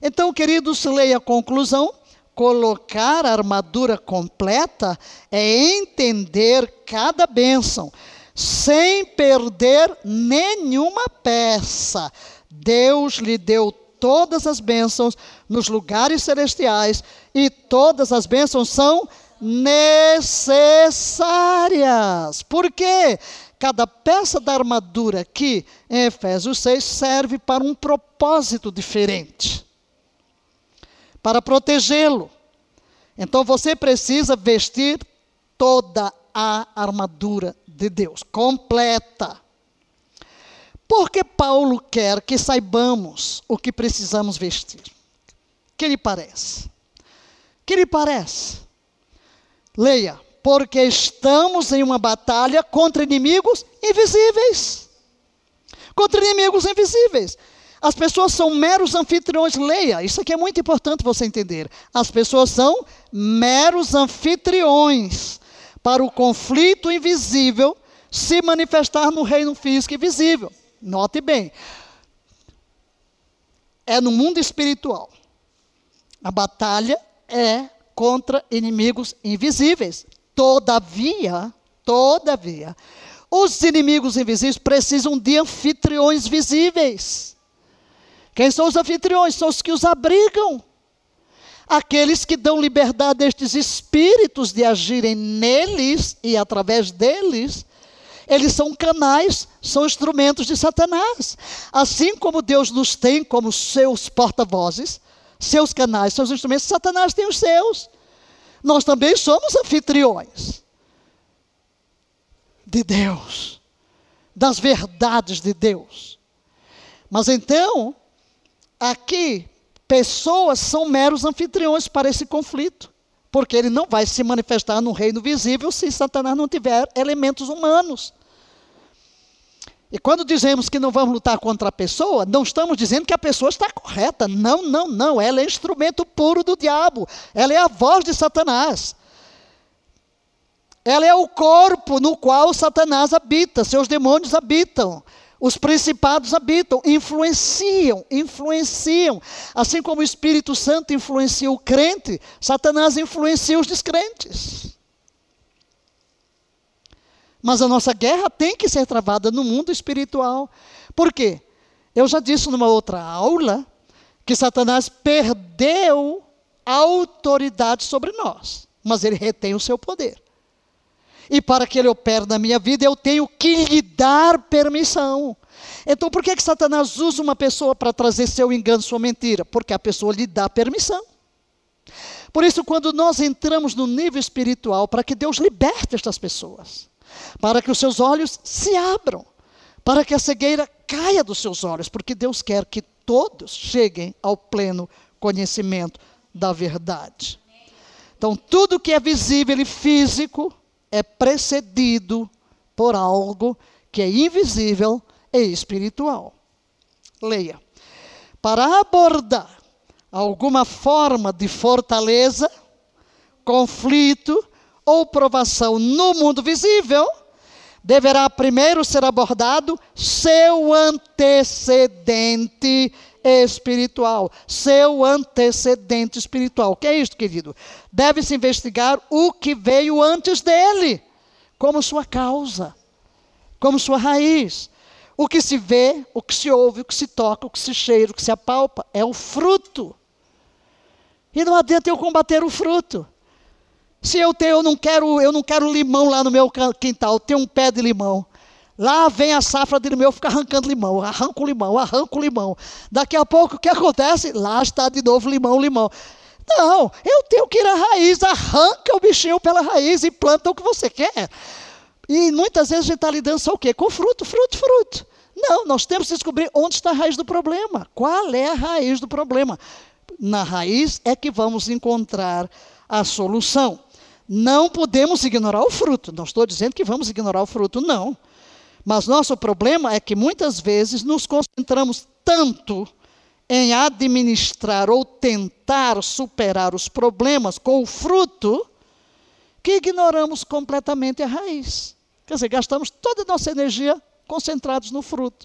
Então, queridos, leia a conclusão. Colocar a armadura completa é entender cada bênção, sem perder nenhuma peça. Deus lhe deu todas as bênçãos nos lugares celestiais e todas as bênçãos são necessárias. Por quê? Cada peça da armadura aqui em Efésios 6 serve para um propósito diferente para protegê-lo. Então você precisa vestir toda a armadura de Deus, completa. Porque Paulo quer que saibamos o que precisamos vestir. Que lhe parece? Que lhe parece? Leia. Porque estamos em uma batalha contra inimigos invisíveis. Contra inimigos invisíveis. As pessoas são meros anfitriões. Leia, isso aqui é muito importante você entender. As pessoas são meros anfitriões para o conflito invisível se manifestar no reino físico invisível. Note bem, é no mundo espiritual. A batalha é contra inimigos invisíveis. Todavia, todavia, os inimigos invisíveis precisam de anfitriões visíveis. Quem são os anfitriões? São os que os abrigam. Aqueles que dão liberdade a estes espíritos de agirem neles e através deles eles são canais, são instrumentos de Satanás. Assim como Deus nos tem como seus porta-vozes, seus canais, seus instrumentos, Satanás tem os seus. Nós também somos anfitriões de Deus, das verdades de Deus. Mas então, aqui, pessoas são meros anfitriões para esse conflito. Porque ele não vai se manifestar no reino visível se Satanás não tiver elementos humanos. E quando dizemos que não vamos lutar contra a pessoa, não estamos dizendo que a pessoa está correta. Não, não, não. Ela é instrumento puro do diabo. Ela é a voz de Satanás. Ela é o corpo no qual Satanás habita, seus demônios habitam. Os principados habitam, influenciam, influenciam. Assim como o Espírito Santo influencia o crente, Satanás influencia os descrentes. Mas a nossa guerra tem que ser travada no mundo espiritual. Por quê? Eu já disse numa outra aula que Satanás perdeu a autoridade sobre nós, mas ele retém o seu poder. E para que ele opere na minha vida, eu tenho que lhe dar permissão. Então, por que, que Satanás usa uma pessoa para trazer seu engano, sua mentira? Porque a pessoa lhe dá permissão. Por isso, quando nós entramos no nível espiritual, para que Deus liberte estas pessoas, para que os seus olhos se abram, para que a cegueira caia dos seus olhos, porque Deus quer que todos cheguem ao pleno conhecimento da verdade. Então, tudo que é visível e físico é precedido por algo que é invisível e espiritual. Leia. Para abordar alguma forma de fortaleza, conflito ou provação no mundo visível, deverá primeiro ser abordado seu antecedente espiritual. Seu antecedente espiritual. O que é isto, querido? Deve-se investigar o que veio antes dele, como sua causa, como sua raiz. O que se vê, o que se ouve, o que se toca, o que se cheira, o que se apalpa, é o fruto. E não adianta eu combater o fruto. Se eu tenho, eu não quero, eu não quero limão lá no meu quintal, eu tenho um pé de limão. Lá vem a safra de limão, eu fico arrancando limão, arranco limão, arranco limão. Daqui a pouco, o que acontece? Lá está de novo limão, limão. Não, eu tenho que ir à raiz, arranca o bichinho pela raiz e planta o que você quer. E muitas vezes a gente está lidando só o quê? Com fruto, fruto, fruto. Não, nós temos que descobrir onde está a raiz do problema. Qual é a raiz do problema? Na raiz é que vamos encontrar a solução. Não podemos ignorar o fruto. Não estou dizendo que vamos ignorar o fruto, não. Mas nosso problema é que muitas vezes nos concentramos tanto em administrar ou tentar superar os problemas com o fruto, que ignoramos completamente a raiz. Quer dizer, gastamos toda a nossa energia concentrados no fruto.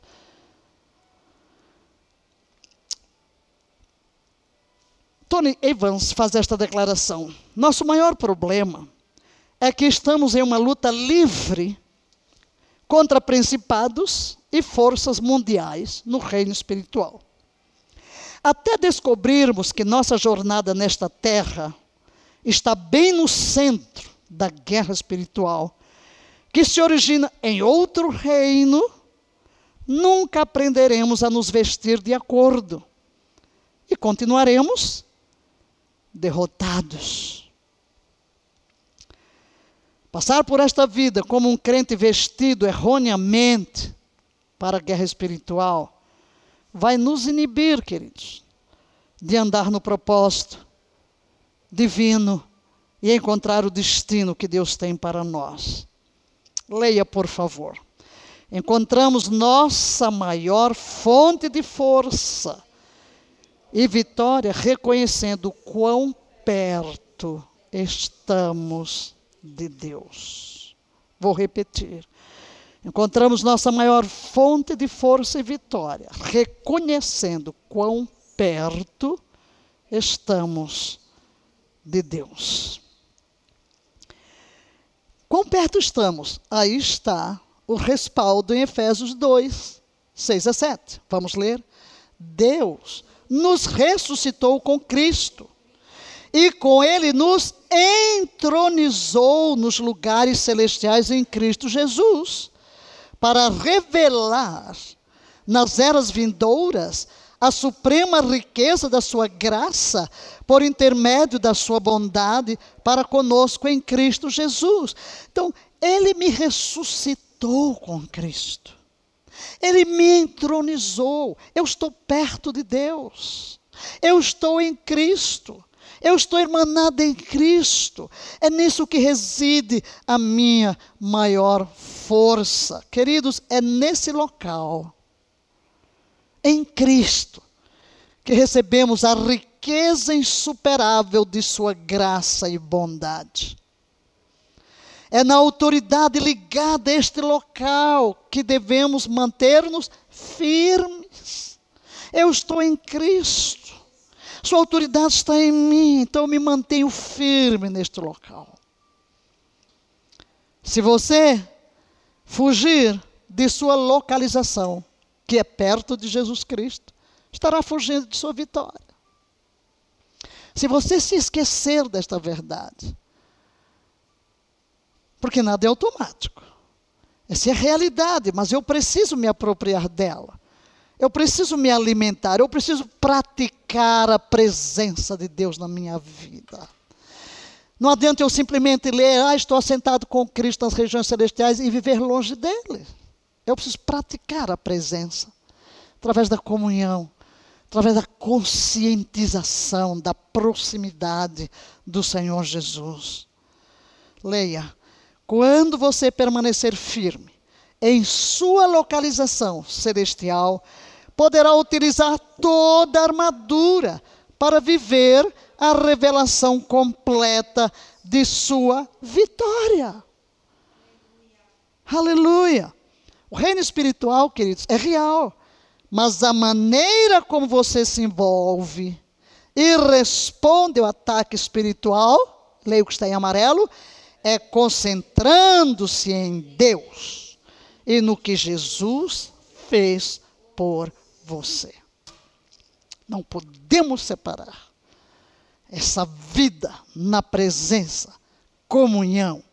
Tony Evans faz esta declaração: Nosso maior problema é que estamos em uma luta livre contra principados e forças mundiais no reino espiritual. Até descobrirmos que nossa jornada nesta terra está bem no centro da guerra espiritual, que se origina em outro reino, nunca aprenderemos a nos vestir de acordo e continuaremos derrotados. Passar por esta vida como um crente vestido erroneamente para a guerra espiritual vai nos inibir, queridos, de andar no propósito divino e encontrar o destino que Deus tem para nós. Leia, por favor. Encontramos nossa maior fonte de força e vitória reconhecendo quão perto estamos de Deus. Vou repetir. Encontramos nossa maior fonte de força e vitória, reconhecendo quão perto estamos de Deus. Quão perto estamos? Aí está o respaldo em Efésios 2, 6 a 7. Vamos ler? Deus nos ressuscitou com Cristo e com Ele nos entronizou nos lugares celestiais em Cristo Jesus para revelar nas eras vindouras a suprema riqueza da sua graça por intermédio da sua bondade para conosco em Cristo Jesus. Então, ele me ressuscitou com Cristo. Ele me entronizou. Eu estou perto de Deus. Eu estou em Cristo. Eu estou irmanada em Cristo. É nisso que reside a minha maior força. Queridos, é nesse local, em Cristo, que recebemos a riqueza insuperável de Sua graça e bondade. É na autoridade ligada a este local que devemos manter-nos firmes. Eu estou em Cristo. Sua autoridade está em mim, então eu me mantenho firme neste local. Se você fugir de sua localização, que é perto de Jesus Cristo, estará fugindo de sua vitória. Se você se esquecer desta verdade, porque nada é automático. Essa é a realidade, mas eu preciso me apropriar dela. Eu preciso me alimentar, eu preciso praticar a presença de Deus na minha vida. Não adianta eu simplesmente ler, ah, estou assentado com Cristo nas regiões celestiais e viver longe dele. Eu preciso praticar a presença, através da comunhão, através da conscientização, da proximidade do Senhor Jesus. Leia, quando você permanecer firme em sua localização celestial, poderá utilizar toda a armadura para viver a revelação completa de sua vitória. Aleluia. O reino espiritual, queridos, é real, mas a maneira como você se envolve e responde ao ataque espiritual, leia o que está em amarelo, é concentrando-se em Deus e no que Jesus fez por você. Não podemos separar essa vida na presença, comunhão,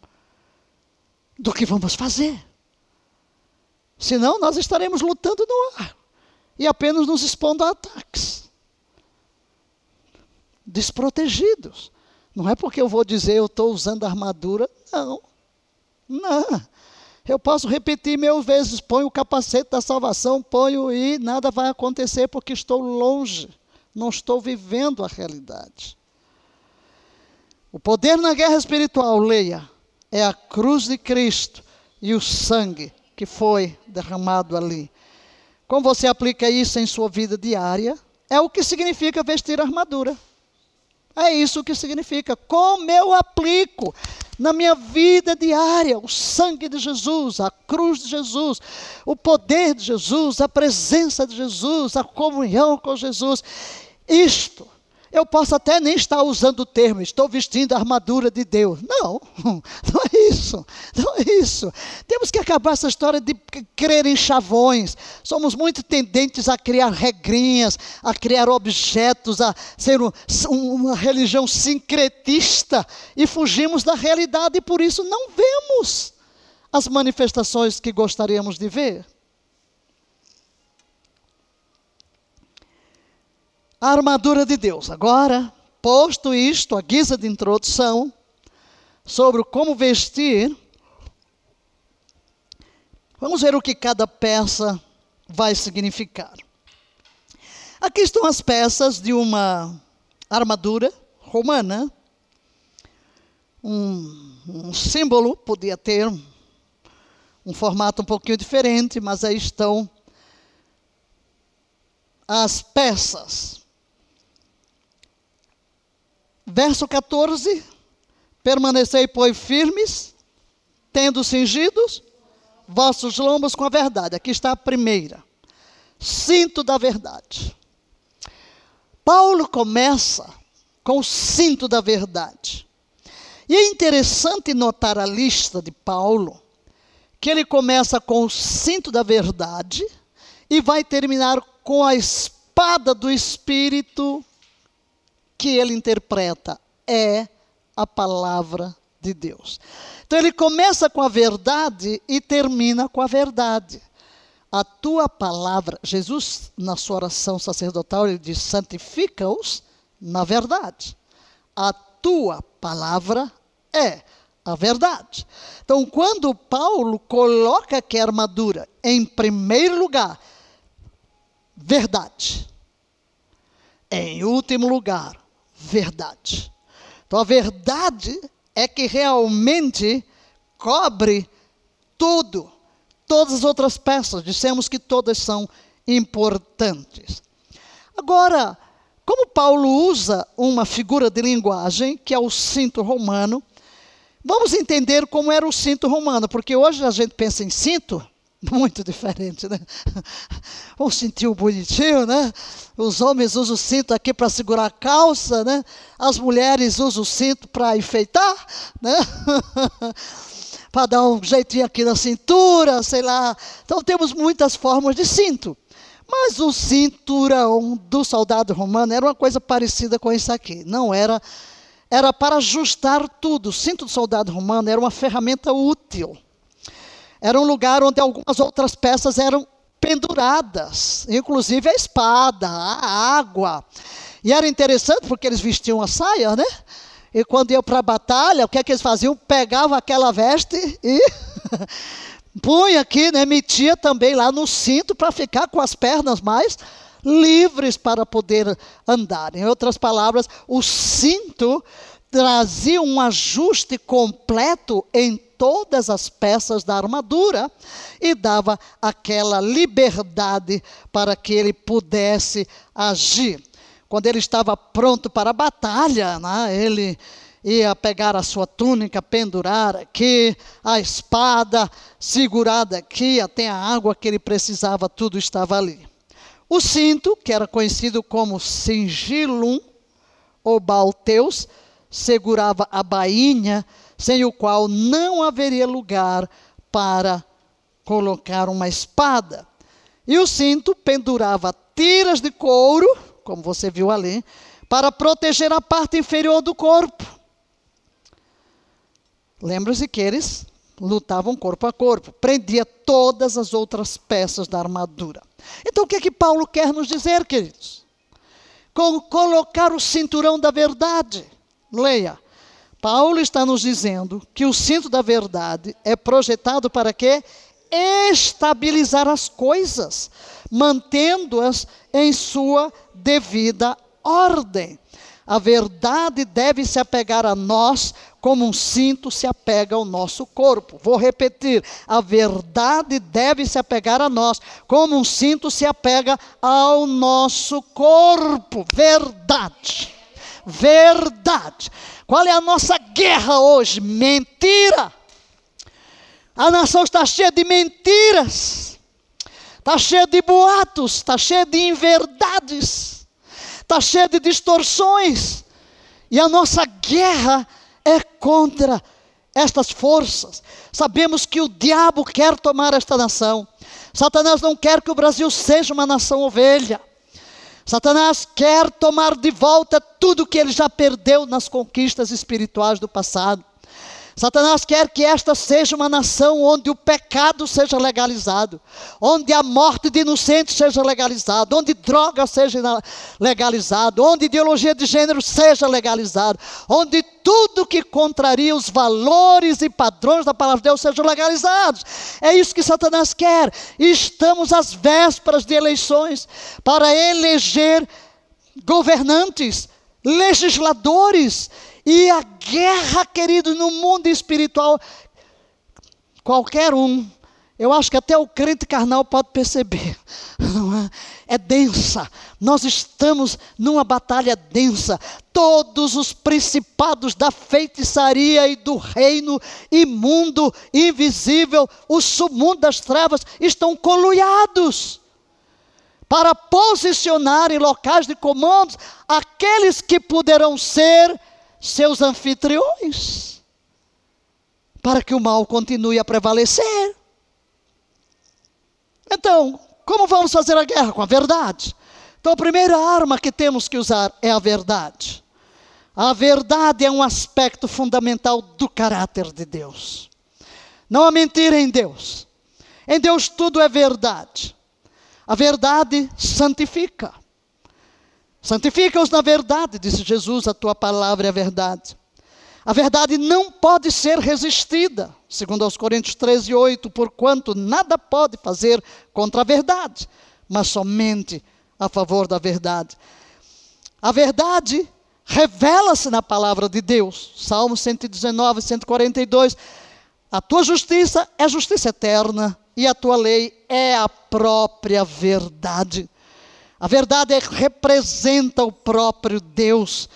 do que vamos fazer. Senão, nós estaremos lutando no ar e apenas nos expondo a ataques. Desprotegidos. Não é porque eu vou dizer eu estou usando armadura, não. Não. Eu posso repetir mil vezes: ponho o capacete da salvação, ponho e nada vai acontecer porque estou longe, não estou vivendo a realidade. O poder na guerra espiritual, leia, é a cruz de Cristo e o sangue que foi derramado ali. Como você aplica isso em sua vida diária? É o que significa vestir armadura. É isso que significa. Como eu aplico na minha vida diária o sangue de Jesus, a cruz de Jesus, o poder de Jesus, a presença de Jesus, a comunhão com Jesus. Isto eu posso até nem estar usando o termo, estou vestindo a armadura de Deus. Não, não é isso. Não é isso. Temos que acabar essa história de crer em chavões. Somos muito tendentes a criar regrinhas, a criar objetos, a ser um, uma religião sincretista e fugimos da realidade e por isso não vemos as manifestações que gostaríamos de ver. A armadura de Deus. Agora, posto isto, a guisa de introdução, sobre como vestir, vamos ver o que cada peça vai significar. Aqui estão as peças de uma armadura romana, um, um símbolo, podia ter um formato um pouquinho diferente, mas aí estão as peças. Verso 14: Permanecei, pois, firmes, tendo cingidos vossos lombos com a verdade. Aqui está a primeira. Cinto da verdade. Paulo começa com o cinto da verdade. E é interessante notar a lista de Paulo, que ele começa com o cinto da verdade e vai terminar com a espada do Espírito que ele interpreta é a palavra de Deus. Então ele começa com a verdade e termina com a verdade. A tua palavra, Jesus, na sua oração sacerdotal, ele diz: santifica-os na verdade. A tua palavra é a verdade. Então, quando Paulo coloca que a armadura, em primeiro lugar, verdade. Em último lugar, verdade. Então a verdade é que realmente cobre tudo, todas as outras peças. Dissemos que todas são importantes. Agora, como Paulo usa uma figura de linguagem, que é o cinto romano, vamos entender como era o cinto romano, porque hoje a gente pensa em cinto, muito diferente, né? Um cintinho bonitinho, né? Os homens usam o cinto aqui para segurar a calça, né? As mulheres usam o cinto para enfeitar, né? para dar um jeitinho aqui na cintura, sei lá. Então temos muitas formas de cinto. Mas o cinturão do soldado romano era uma coisa parecida com isso aqui. Não era, era para ajustar tudo. O cinto do soldado romano era uma ferramenta útil era um lugar onde algumas outras peças eram penduradas, inclusive a espada, a água. E era interessante porque eles vestiam a saia, né? E quando iam para a batalha, o que é que eles faziam? Pegavam aquela veste e punha aqui, né? Metia também lá no cinto para ficar com as pernas mais livres para poder andar. Em outras palavras, o cinto trazia um ajuste completo em todas as peças da armadura e dava aquela liberdade para que ele pudesse agir. Quando ele estava pronto para a batalha, né, ele ia pegar a sua túnica, pendurar aqui, a espada segurada aqui, até a água que ele precisava, tudo estava ali. O cinto, que era conhecido como singilum ou balteus, segurava a bainha sem o qual não haveria lugar para colocar uma espada. E o cinto pendurava tiras de couro, como você viu ali, para proteger a parte inferior do corpo. Lembra-se que eles lutavam corpo a corpo, prendia todas as outras peças da armadura. Então o que é que Paulo quer nos dizer, queridos? Com colocar o cinturão da verdade. Leia. Paulo está nos dizendo que o cinto da verdade é projetado para quê? Estabilizar as coisas, mantendo-as em sua devida ordem. A verdade deve se apegar a nós como um cinto se apega ao nosso corpo. Vou repetir: a verdade deve se apegar a nós como um cinto se apega ao nosso corpo. Verdade. Verdade. Qual é a nossa guerra hoje? Mentira. A nação está cheia de mentiras, está cheia de boatos, está cheia de inverdades está cheia de distorções. E a nossa guerra é contra estas forças. Sabemos que o diabo quer tomar esta nação. Satanás não quer que o Brasil seja uma nação ovelha. Satanás quer tomar de volta tudo que ele já perdeu nas conquistas espirituais do passado. Satanás quer que esta seja uma nação onde o pecado seja legalizado, onde a morte de inocentes seja legalizada, onde droga seja legalizado, onde ideologia de gênero seja legalizado, onde tudo que contraria os valores e padrões da palavra de Deus sejam legalizados. É isso que Satanás quer. Estamos às vésperas de eleições para eleger governantes, legisladores e a guerra, querido, no mundo espiritual, qualquer um, eu acho que até o crente carnal pode perceber, é? é densa. Nós estamos numa batalha densa. Todos os principados da feitiçaria e do reino imundo, invisível, o submundo das trevas estão coluiados para posicionar em locais de comandos aqueles que poderão ser seus anfitriões, para que o mal continue a prevalecer. Então, como vamos fazer a guerra? Com a verdade. Então, a primeira arma que temos que usar é a verdade. A verdade é um aspecto fundamental do caráter de Deus. Não há mentira em Deus. Em Deus tudo é verdade. A verdade santifica. Santifica-os na verdade, disse Jesus, a tua palavra é a verdade. A verdade não pode ser resistida, segundo aos Coríntios 13, 8, porquanto nada pode fazer contra a verdade, mas somente a favor da verdade. A verdade revela-se na palavra de Deus. Salmo 119, 142. A tua justiça é justiça eterna e a tua lei é a própria verdade. A verdade é, representa o próprio Deus.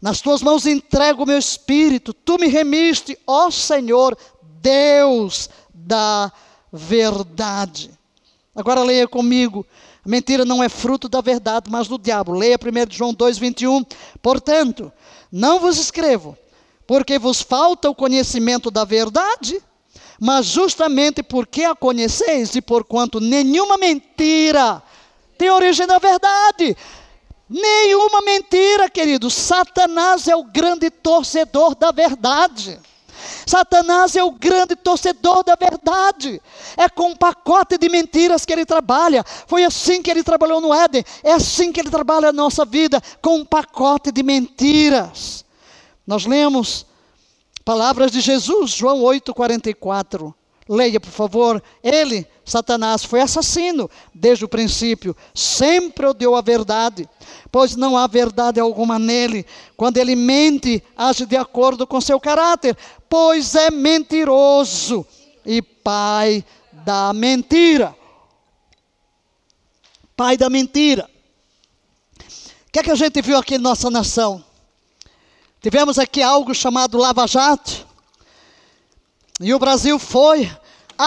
Nas tuas mãos entrego o meu espírito. Tu me remiste, ó Senhor, Deus da verdade. Agora leia comigo. A mentira não é fruto da verdade, mas do diabo. Leia 1 João 2,21. Portanto, não vos escrevo, porque vos falta o conhecimento da verdade, mas justamente porque a conheceis e porquanto nenhuma mentira tem origem na verdade. Nenhuma mentira, querido. Satanás é o grande torcedor da verdade. Satanás é o grande torcedor da verdade. É com um pacote de mentiras que ele trabalha. Foi assim que ele trabalhou no Éden. É assim que ele trabalha na nossa vida, com um pacote de mentiras. Nós lemos palavras de Jesus, João 8,44. Leia, por favor. Ele, Satanás, foi assassino desde o princípio. Sempre odiou a verdade, pois não há verdade alguma nele. Quando ele mente, age de acordo com seu caráter, pois é mentiroso e pai da mentira. Pai da mentira. O que é que a gente viu aqui em nossa nação? Tivemos aqui algo chamado Lava Jato. E o Brasil foi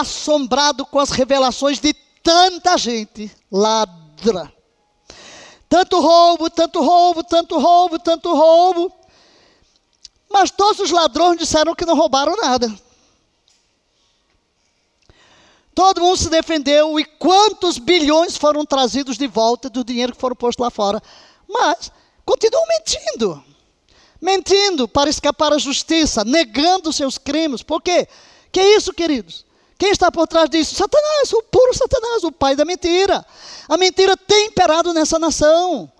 assombrado com as revelações de tanta gente ladra. Tanto roubo, tanto roubo, tanto roubo, tanto roubo. Mas todos os ladrões disseram que não roubaram nada. Todo mundo se defendeu e quantos bilhões foram trazidos de volta do dinheiro que foram postos lá fora. Mas continuam mentindo. Mentindo para escapar à justiça, negando seus crimes. Por quê? Que é isso, queridos? Quem está por trás disso? Satanás, o puro Satanás, o pai da mentira. A mentira tem imperado nessa nação,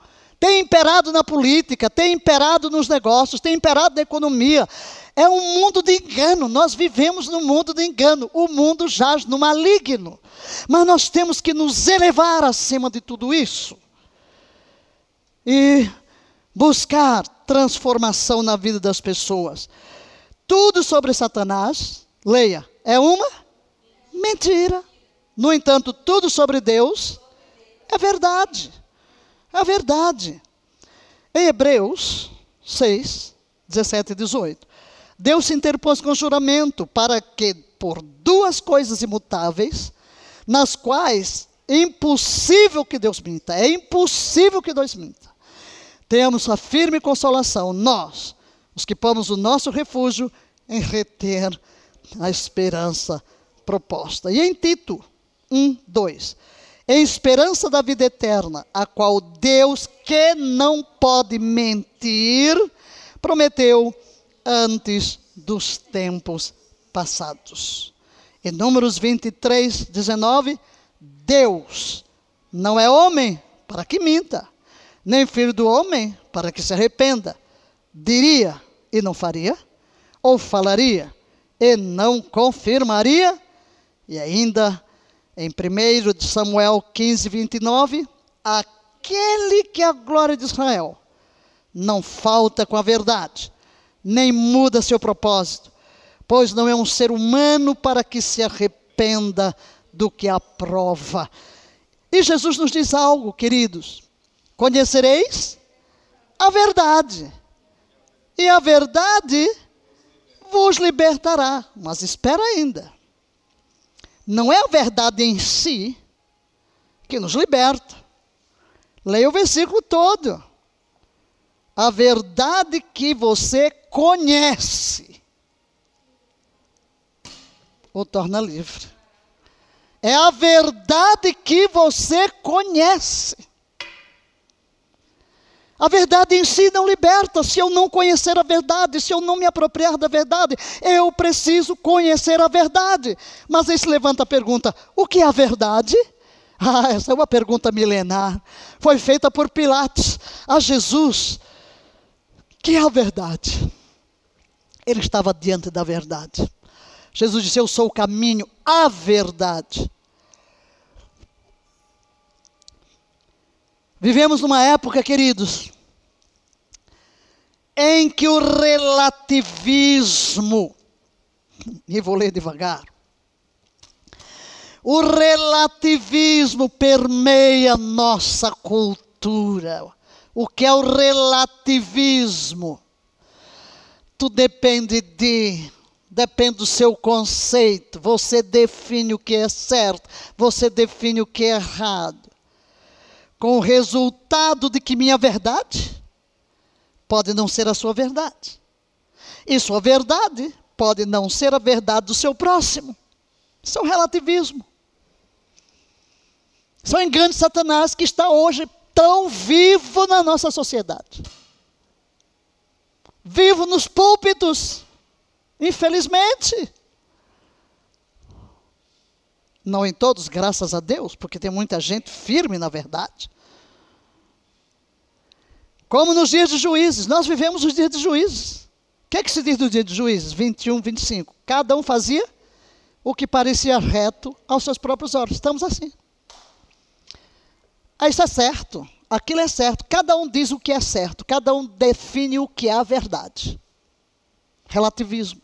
tem imperado na política, tem imperado nos negócios, tem imperado na economia. É um mundo de engano. Nós vivemos num mundo de engano. O mundo jaz no maligno. Mas nós temos que nos elevar acima de tudo isso e buscar transformação na vida das pessoas. Tudo sobre Satanás, leia, é uma mentira. No entanto, tudo sobre Deus é verdade. É verdade. Em Hebreus 6, 17 e 18. Deus se interpôs com juramento para que, por duas coisas imutáveis, nas quais é impossível que Deus minta, é impossível que Deus minta. Temos a firme consolação, nós, os que pomos o nosso refúgio em reter a esperança proposta. E em Tito 1, 2. Em esperança da vida eterna, a qual Deus, que não pode mentir, prometeu antes dos tempos passados. Em Números 23, 19, Deus não é homem para que minta, nem filho do homem para que se arrependa. Diria e não faria, ou falaria e não confirmaria. E ainda em 1 Samuel 15, 29, aquele que é a glória de Israel não falta com a verdade, nem muda seu propósito, pois não é um ser humano para que se arrependa do que aprova. E Jesus nos diz algo, queridos: conhecereis a verdade, e a verdade vos libertará. Mas espera ainda. Não é a verdade em si que nos liberta. Leia o versículo todo. A verdade que você conhece o torna livre. É a verdade que você conhece. A verdade em si não liberta. Se eu não conhecer a verdade, se eu não me apropriar da verdade, eu preciso conhecer a verdade. Mas aí se levanta a pergunta: o que é a verdade? Ah, essa é uma pergunta milenar. Foi feita por Pilatos a Jesus. Que é a verdade? Ele estava diante da verdade. Jesus disse: Eu sou o caminho, a verdade. Vivemos numa época, queridos, em que o relativismo, e vou ler devagar, o relativismo permeia nossa cultura. O que é o relativismo? Tu depende de depende do seu conceito. Você define o que é certo, você define o que é errado. Com o resultado de que minha verdade pode não ser a sua verdade. E sua verdade pode não ser a verdade do seu próximo. Isso é um relativismo. Um engano de Satanás que está hoje tão vivo na nossa sociedade. Vivo nos púlpitos Infelizmente. Não em todos, graças a Deus, porque tem muita gente firme na verdade. Como nos dias de juízes, nós vivemos os dias de juízes. O que é que se diz do dia de juízes? 21, 25. Cada um fazia o que parecia reto aos seus próprios olhos. Estamos assim. Ah, isso é certo. Aquilo é certo. Cada um diz o que é certo. Cada um define o que é a verdade. Relativismo.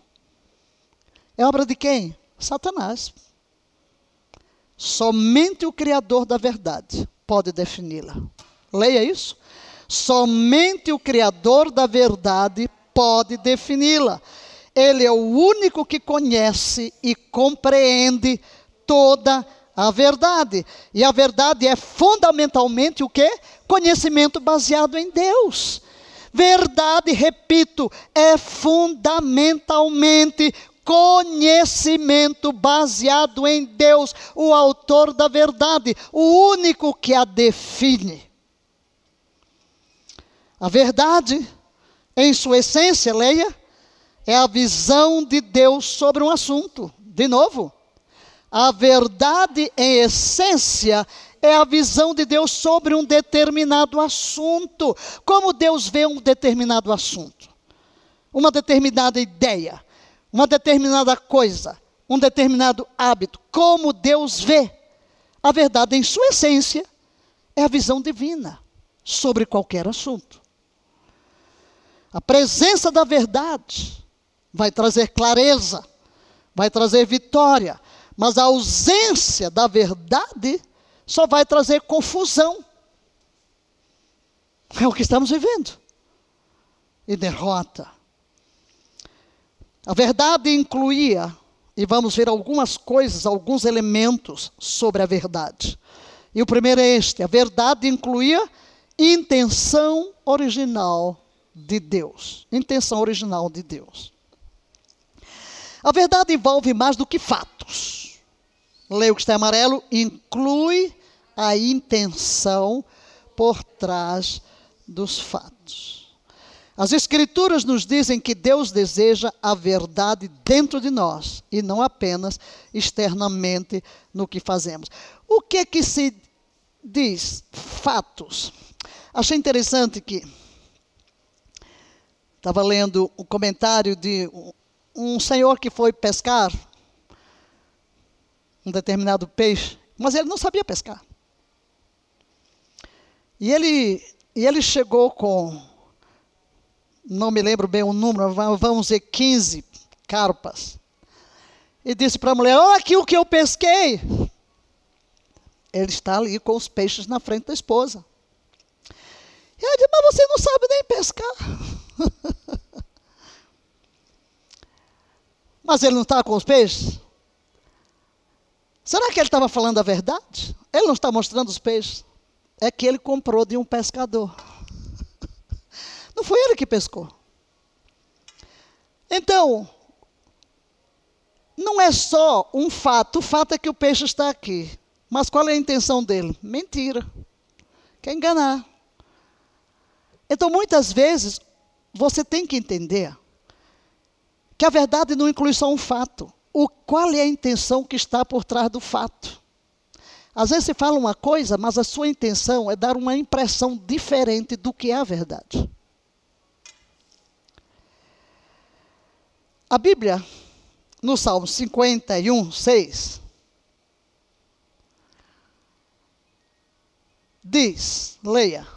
É obra de quem? Satanás. Somente o Criador da verdade pode defini-la. Leia isso. Somente o Criador da verdade pode defini-la. Ele é o único que conhece e compreende toda a verdade. E a verdade é fundamentalmente o que? Conhecimento baseado em Deus. Verdade, repito, é fundamentalmente conhecimento baseado em Deus, o autor da verdade, o único que a define. A verdade, em sua essência, leia, é a visão de Deus sobre um assunto. De novo, a verdade em essência é a visão de Deus sobre um determinado assunto. Como Deus vê um determinado assunto, uma determinada ideia, uma determinada coisa, um determinado hábito. Como Deus vê. A verdade em sua essência é a visão divina sobre qualquer assunto. A presença da verdade vai trazer clareza, vai trazer vitória, mas a ausência da verdade só vai trazer confusão. É o que estamos vivendo. E derrota. A verdade incluía, e vamos ver algumas coisas, alguns elementos sobre a verdade. E o primeiro é este: a verdade incluía intenção original de Deus. Intenção original de Deus. A verdade envolve mais do que fatos. Leio que está amarelo, inclui a intenção por trás dos fatos. As Escrituras nos dizem que Deus deseja a verdade dentro de nós e não apenas externamente no que fazemos. O que é que se diz? Fatos. Achei interessante que estava lendo o comentário de um senhor que foi pescar um determinado peixe, mas ele não sabia pescar. E ele, e ele chegou com, não me lembro bem o número, vamos dizer 15 carpas. E disse para a mulher: Olha aqui o que eu pesquei. Ele está ali com os peixes na frente da esposa. E ela disse: Mas você não sabe nem pescar. Mas ele não está com os peixes? Será que ele estava falando a verdade? Ele não está mostrando os peixes. É que ele comprou de um pescador. Não foi ele que pescou. Então, não é só um fato. O fato é que o peixe está aqui. Mas qual é a intenção dele? Mentira. Quer enganar. Então, muitas vezes, você tem que entender que a verdade não inclui só um fato. O, qual é a intenção que está por trás do fato? Às vezes você fala uma coisa, mas a sua intenção é dar uma impressão diferente do que é a verdade. A Bíblia, no Salmo 51, 6, diz: leia,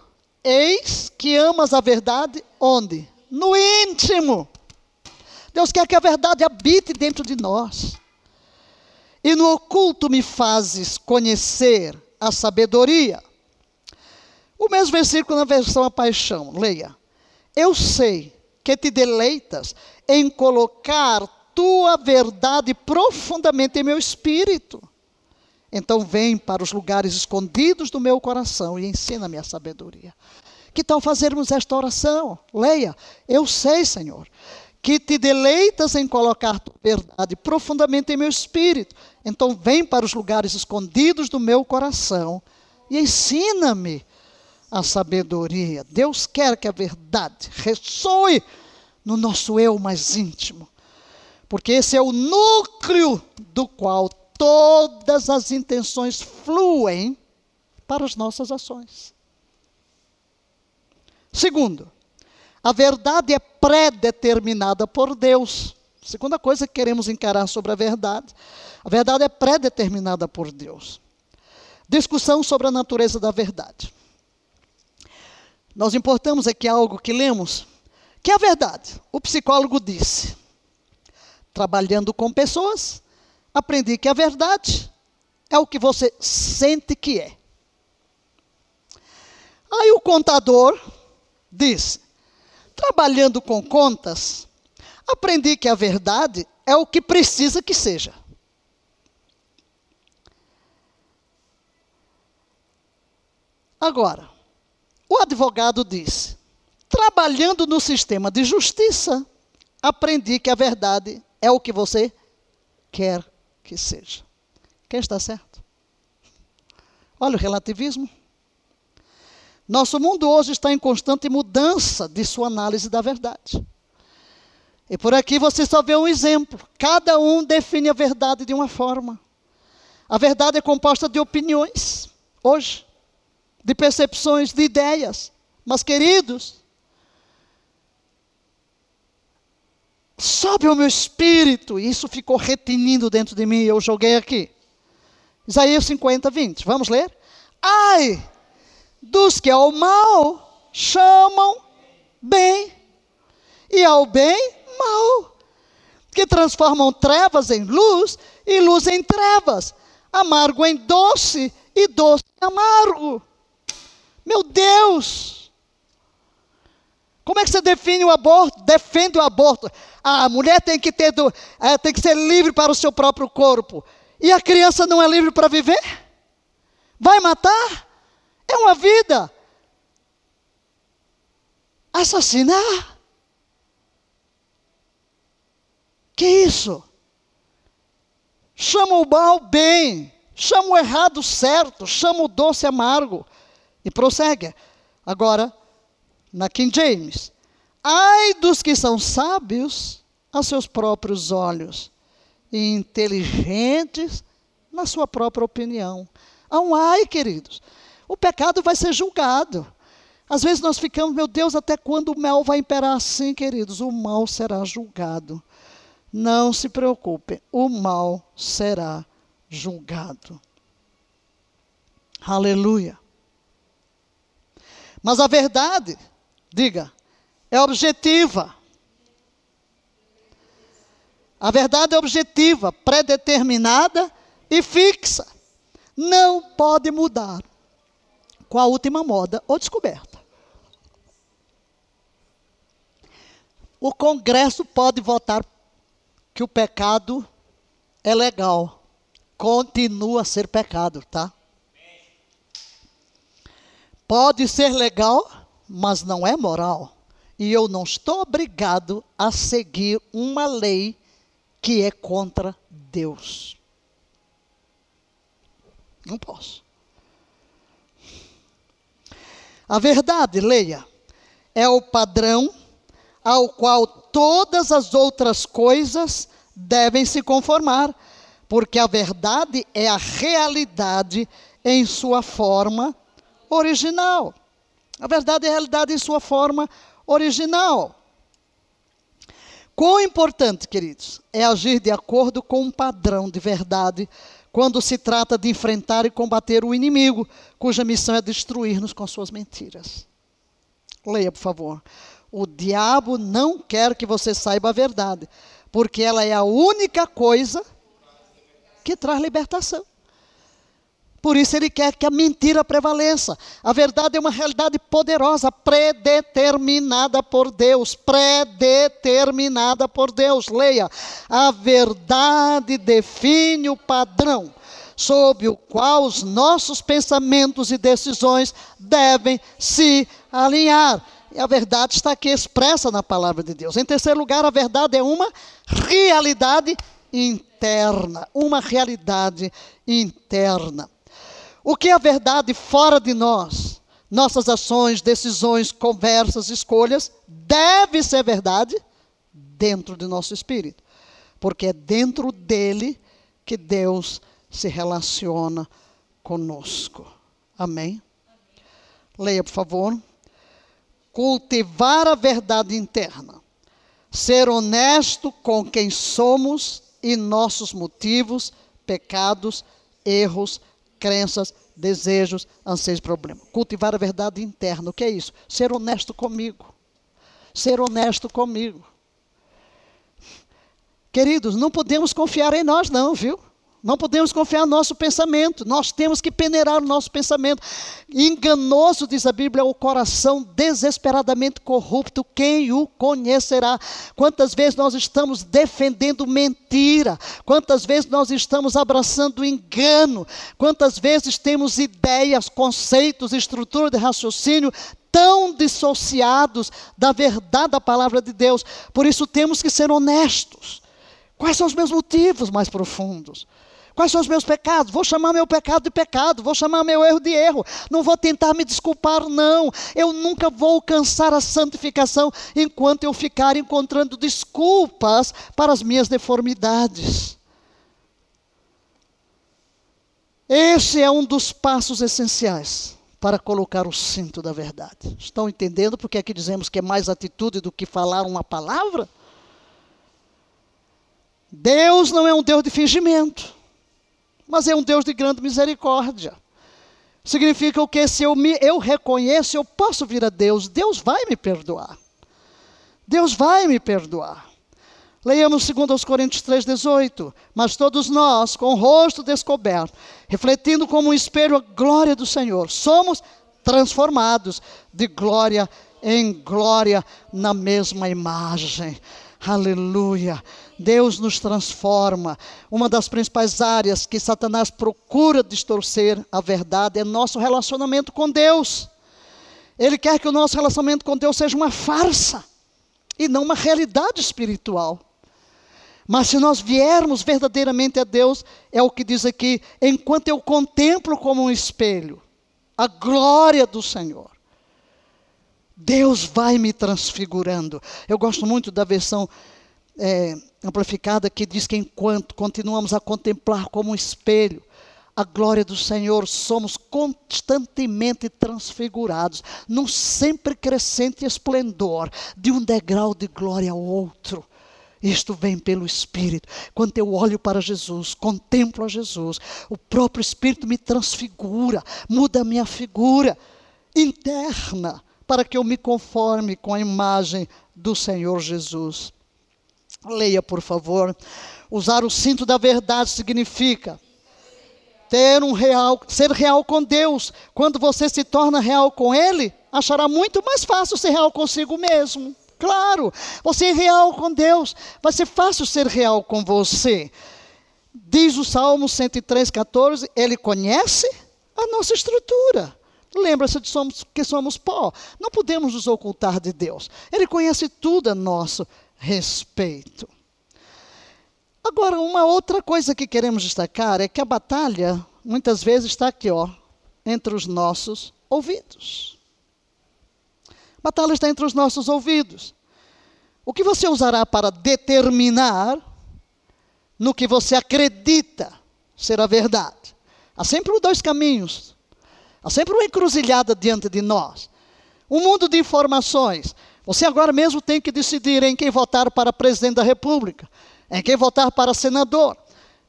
eis que amas a verdade onde? No íntimo Deus quer que a verdade habite dentro de nós. E no oculto me fazes conhecer a sabedoria. O mesmo versículo na versão A Paixão, leia. Eu sei que te deleitas em colocar tua verdade profundamente em meu espírito. Então vem para os lugares escondidos do meu coração e ensina-me a sabedoria. Que tal fazermos esta oração? Leia. Eu sei, Senhor, que te deleitas em colocar tua verdade profundamente em meu espírito. Então vem para os lugares escondidos do meu coração e ensina-me a sabedoria. Deus quer que a verdade ressoe no nosso eu mais íntimo, porque esse é o núcleo do qual todas as intenções fluem para as nossas ações. Segundo, a verdade é pré-determinada por Deus. Segunda coisa que queremos encarar sobre a verdade. A verdade é pré-determinada por Deus. Discussão sobre a natureza da verdade. Nós importamos aqui algo que lemos, que é a verdade. O psicólogo disse: trabalhando com pessoas, aprendi que a verdade é o que você sente que é. Aí o contador disse: Trabalhando com contas, aprendi que a verdade é o que precisa que seja. Agora, o advogado disse: trabalhando no sistema de justiça, aprendi que a verdade é o que você quer que seja. Quem está certo? Olha o relativismo. Nosso mundo hoje está em constante mudança de sua análise da verdade. E por aqui você só vê um exemplo. Cada um define a verdade de uma forma. A verdade é composta de opiniões, hoje, de percepções, de ideias. Mas, queridos, sobe o meu espírito, e isso ficou retinindo dentro de mim, eu joguei aqui. Isaías 50, 20. Vamos ler? Ai dos que ao mal chamam bem, e ao bem mal, que transformam trevas em luz e luz em trevas, amargo em doce e doce em amargo. Meu Deus! Como é que você define o aborto? Defende o aborto. a mulher tem que ter do, é, tem que ser livre para o seu próprio corpo. E a criança não é livre para viver? Vai matar? É uma vida. Assassinar? Que isso? Chama o mal bem, chama o errado certo, chama o doce amargo. E prossegue. Agora, na King James. Ai dos que são sábios a seus próprios olhos e inteligentes na sua própria opinião. Há um ai, queridos. O pecado vai ser julgado. Às vezes nós ficamos, meu Deus, até quando o mal vai imperar assim, queridos? O mal será julgado. Não se preocupe, o mal será julgado. Aleluia. Mas a verdade, diga, é objetiva. A verdade é objetiva, predeterminada e fixa. Não pode mudar com a última moda ou descoberta. O Congresso pode votar que o pecado é legal. Continua a ser pecado, tá? Pode ser legal, mas não é moral. E eu não estou obrigado a seguir uma lei que é contra Deus. Não posso. A verdade, leia, é o padrão ao qual todas as outras coisas devem se conformar, porque a verdade é a realidade em sua forma original. A verdade é a realidade em sua forma original. Quão importante, queridos, é agir de acordo com um padrão de verdade quando se trata de enfrentar e combater o inimigo, cuja missão é destruir-nos com suas mentiras. Leia, por favor. O diabo não quer que você saiba a verdade, porque ela é a única coisa que traz libertação. Por isso ele quer que a mentira prevaleça. A verdade é uma realidade poderosa, predeterminada por Deus. Predeterminada por Deus. Leia. A verdade define o padrão sob o qual os nossos pensamentos e decisões devem se alinhar. E a verdade está aqui expressa na palavra de Deus. Em terceiro lugar, a verdade é uma realidade interna. Uma realidade interna. O que é a verdade fora de nós? Nossas ações, decisões, conversas, escolhas, deve ser verdade dentro de nosso espírito. Porque é dentro dele que Deus se relaciona conosco. Amém? Leia, por favor. Cultivar a verdade interna. Ser honesto com quem somos e nossos motivos, pecados, erros, crenças, desejos, anseios, problemas. Cultivar a verdade interna. O que é isso? Ser honesto comigo. Ser honesto comigo. Queridos, não podemos confiar em nós, não, viu? Não podemos confiar no nosso pensamento, nós temos que peneirar o nosso pensamento. Enganoso, diz a Bíblia, é o coração desesperadamente corrupto, quem o conhecerá? Quantas vezes nós estamos defendendo mentira, quantas vezes nós estamos abraçando engano, quantas vezes temos ideias, conceitos, estrutura de raciocínio tão dissociados da verdade da palavra de Deus. Por isso temos que ser honestos. Quais são os meus motivos mais profundos? Quais são os meus pecados? Vou chamar meu pecado de pecado, vou chamar meu erro de erro. Não vou tentar me desculpar, não. Eu nunca vou alcançar a santificação enquanto eu ficar encontrando desculpas para as minhas deformidades. Esse é um dos passos essenciais para colocar o cinto da verdade. Estão entendendo porque é que dizemos que é mais atitude do que falar uma palavra? Deus não é um Deus de fingimento, mas é um Deus de grande misericórdia. Significa o que? Se eu, me, eu reconheço, eu posso vir a Deus, Deus vai me perdoar. Deus vai me perdoar. Leiamos 2 Coríntios 3,18. Mas todos nós, com o rosto descoberto, refletindo como um espelho a glória do Senhor, somos transformados de glória em glória na mesma imagem. Aleluia. Deus nos transforma. Uma das principais áreas que Satanás procura distorcer a verdade é nosso relacionamento com Deus. Ele quer que o nosso relacionamento com Deus seja uma farsa e não uma realidade espiritual. Mas se nós viermos verdadeiramente a Deus, é o que diz aqui: enquanto eu contemplo como um espelho a glória do Senhor, Deus vai me transfigurando. Eu gosto muito da versão é, amplificada que diz que enquanto continuamos a contemplar como um espelho a glória do Senhor, somos constantemente transfigurados, num sempre crescente esplendor, de um degrau de glória ao outro. Isto vem pelo Espírito. Quando eu olho para Jesus, contemplo a Jesus, o próprio Espírito me transfigura, muda a minha figura interna para que eu me conforme com a imagem do Senhor Jesus. Leia, por favor. Usar o cinto da verdade significa ter um real, ser real com Deus. Quando você se torna real com Ele, achará muito mais fácil ser real consigo mesmo. Claro, você é real com Deus, vai ser fácil ser real com você. Diz o Salmo 103, 14, Ele conhece a nossa estrutura. Lembra-se de somos, que somos pó. Não podemos nos ocultar de Deus. Ele conhece tudo a nosso respeito. Agora, uma outra coisa que queremos destacar é que a batalha muitas vezes está aqui, ó, entre os nossos ouvidos. A batalha está entre os nossos ouvidos. O que você usará para determinar no que você acredita ser a verdade? Há sempre dois caminhos Há sempre uma encruzilhada diante de nós. Um mundo de informações. Você agora mesmo tem que decidir em quem votar para presidente da República, em quem votar para senador,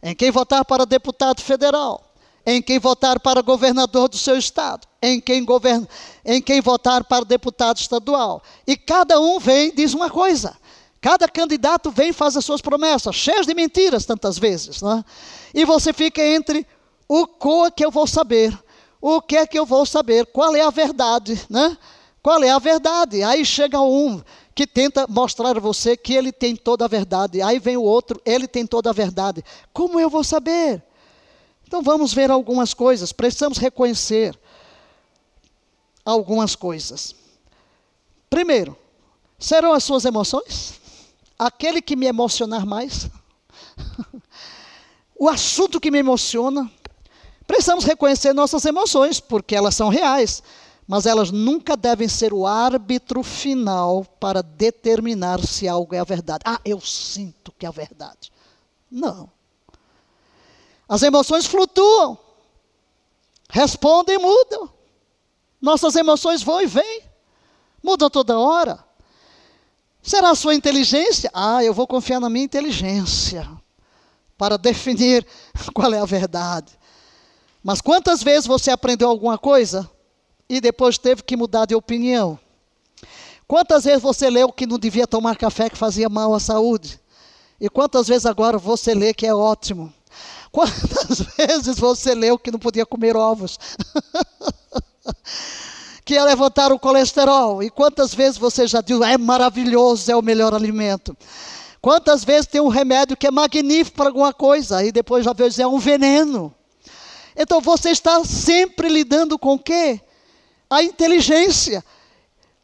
em quem votar para deputado federal, em quem votar para governador do seu estado, em quem, govern... em quem votar para deputado estadual. E cada um vem e diz uma coisa. Cada candidato vem e faz as suas promessas, cheias de mentiras tantas vezes. Né? E você fica entre o co que eu vou saber, o que é que eu vou saber? Qual é a verdade, né? Qual é a verdade? Aí chega um que tenta mostrar a você que ele tem toda a verdade. Aí vem o outro, ele tem toda a verdade. Como eu vou saber? Então vamos ver algumas coisas. Precisamos reconhecer algumas coisas. Primeiro, serão as suas emoções? Aquele que me emocionar mais? o assunto que me emociona? Precisamos reconhecer nossas emoções, porque elas são reais, mas elas nunca devem ser o árbitro final para determinar se algo é a verdade. Ah, eu sinto que é a verdade. Não. As emoções flutuam, respondem e mudam. Nossas emoções vão e vêm, mudam toda hora. Será a sua inteligência? Ah, eu vou confiar na minha inteligência para definir qual é a verdade. Mas quantas vezes você aprendeu alguma coisa e depois teve que mudar de opinião? Quantas vezes você leu que não devia tomar café que fazia mal à saúde? E quantas vezes agora você lê que é ótimo? Quantas vezes você leu que não podia comer ovos? que ia levantar o colesterol? E quantas vezes você já disse, é maravilhoso, é o melhor alimento? Quantas vezes tem um remédio que é magnífico para alguma coisa e depois já dizer é um veneno? Então você está sempre lidando com o quê? A inteligência.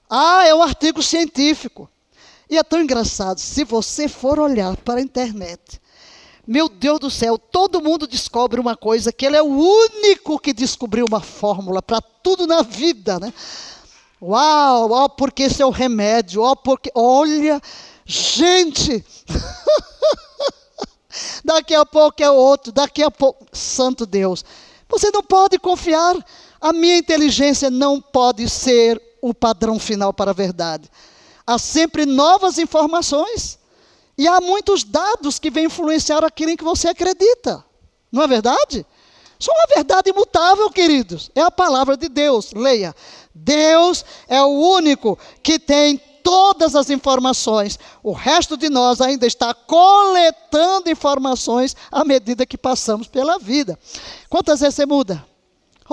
Ah, é um artigo científico. E é tão engraçado, se você for olhar para a internet, Meu Deus do céu, todo mundo descobre uma coisa, que ele é o único que descobriu uma fórmula para tudo na vida, né? Uau, ó, porque esse é o remédio, ó, porque, olha, gente, daqui a pouco é outro, daqui a pouco, santo Deus, você não pode confiar, a minha inteligência não pode ser o padrão final para a verdade. Há sempre novas informações. E há muitos dados que vêm influenciar aquilo em que você acredita. Não é verdade? Só uma verdade imutável, queridos. É a palavra de Deus. Leia. Deus é o único que tem todas as informações. O resto de nós ainda está coletando informações à medida que passamos pela vida. Quantas vezes você muda?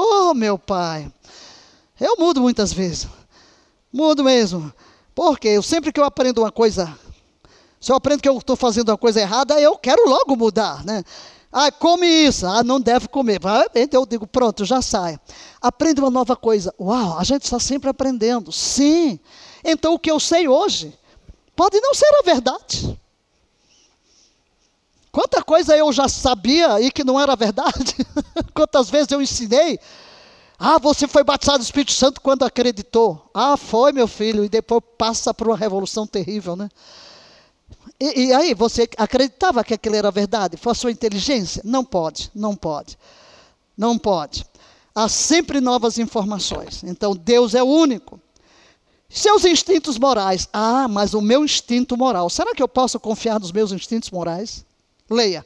Oh, meu pai. Eu mudo muitas vezes. Mudo mesmo. Porque eu sempre que eu aprendo uma coisa se eu aprendo que eu estou fazendo uma coisa errada, eu quero logo mudar, né? Ah, come isso. Ah, não deve comer. Eu digo, pronto, já sai. Aprende uma nova coisa. Uau, a gente está sempre aprendendo. Sim. Então o que eu sei hoje pode não ser a verdade. Quanta coisa eu já sabia e que não era verdade? Quantas vezes eu ensinei? Ah, você foi batizado do Espírito Santo quando acreditou. Ah, foi, meu filho, e depois passa por uma revolução terrível, né? E, e, aí, você acreditava que aquilo era verdade? Foi a sua inteligência? Não pode, não pode. Não pode. Há sempre novas informações. Então, Deus é o único. Seus instintos morais. Ah, mas o meu instinto moral. Será que eu posso confiar nos meus instintos morais? Leia.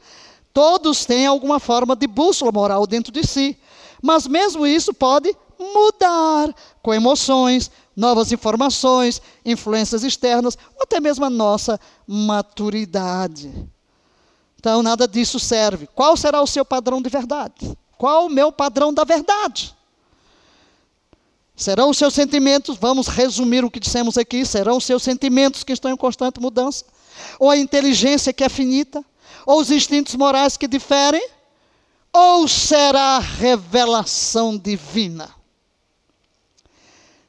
Todos têm alguma forma de bússola moral dentro de si. Mas mesmo isso pode mudar com emoções, novas informações, influências externas, ou até mesmo a nossa maturidade. Então, nada disso serve. Qual será o seu padrão de verdade? Qual o meu padrão da verdade? Serão os seus sentimentos, vamos resumir o que dissemos aqui, serão os seus sentimentos que estão em constante mudança? Ou a inteligência que é finita? Ou os instintos morais que diferem? Ou será a revelação divina?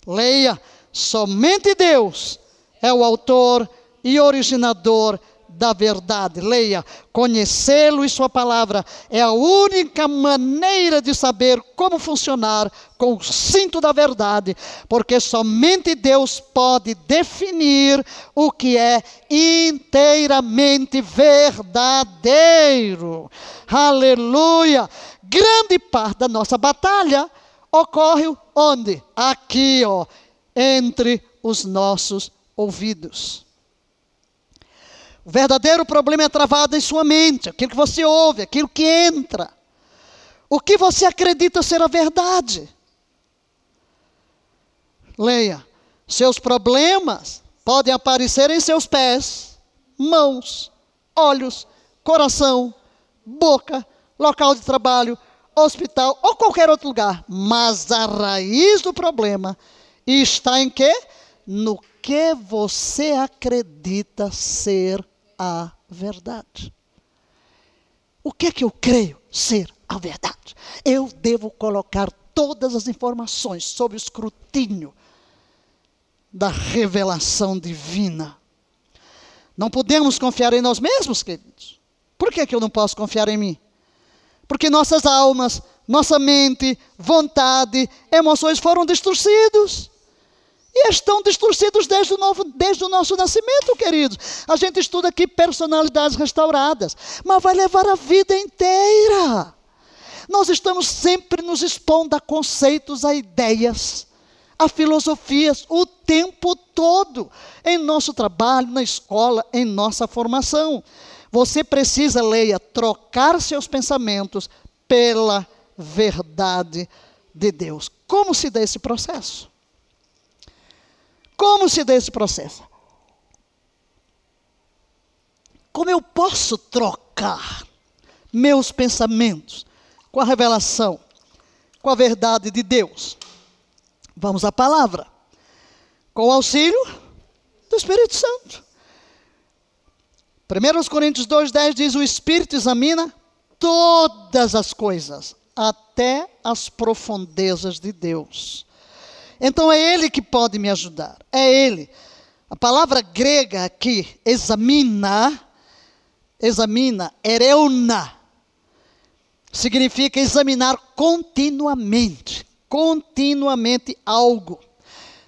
Leia, somente Deus é o autor e originador da verdade. Leia, conhecê-lo e sua palavra é a única maneira de saber como funcionar com o cinto da verdade, porque somente Deus pode definir o que é inteiramente verdadeiro. Aleluia! Grande parte da nossa batalha ocorre onde? Aqui, ó, entre os nossos ouvidos. O verdadeiro problema é travado em sua mente, aquilo que você ouve, aquilo que entra. O que você acredita ser a verdade? Leia. Seus problemas podem aparecer em seus pés, mãos, olhos, coração, boca, local de trabalho, hospital ou qualquer outro lugar. Mas a raiz do problema está em quê? No que você acredita ser a verdade. O que é que eu creio ser a verdade? Eu devo colocar todas as informações sob o escrutínio da revelação divina. Não podemos confiar em nós mesmos, queridos. Por que, que eu não posso confiar em mim? Porque nossas almas, nossa mente, vontade, emoções foram distorcidos. E estão distorcidos desde o, novo, desde o nosso nascimento, queridos. A gente estuda aqui personalidades restauradas, mas vai levar a vida inteira. Nós estamos sempre nos expondo a conceitos, a ideias, a filosofias, o tempo todo, em nosso trabalho, na escola, em nossa formação. Você precisa, leia, trocar seus pensamentos pela verdade de Deus. Como se dá esse processo? Como se dá esse processo? Como eu posso trocar meus pensamentos com a revelação, com a verdade de Deus? Vamos à palavra. Com o auxílio do Espírito Santo. 1 Coríntios 2,10 diz: O Espírito examina todas as coisas, até as profundezas de Deus. Então é Ele que pode me ajudar, é Ele. A palavra grega aqui, examina, examina, ereuna, significa examinar continuamente, continuamente algo.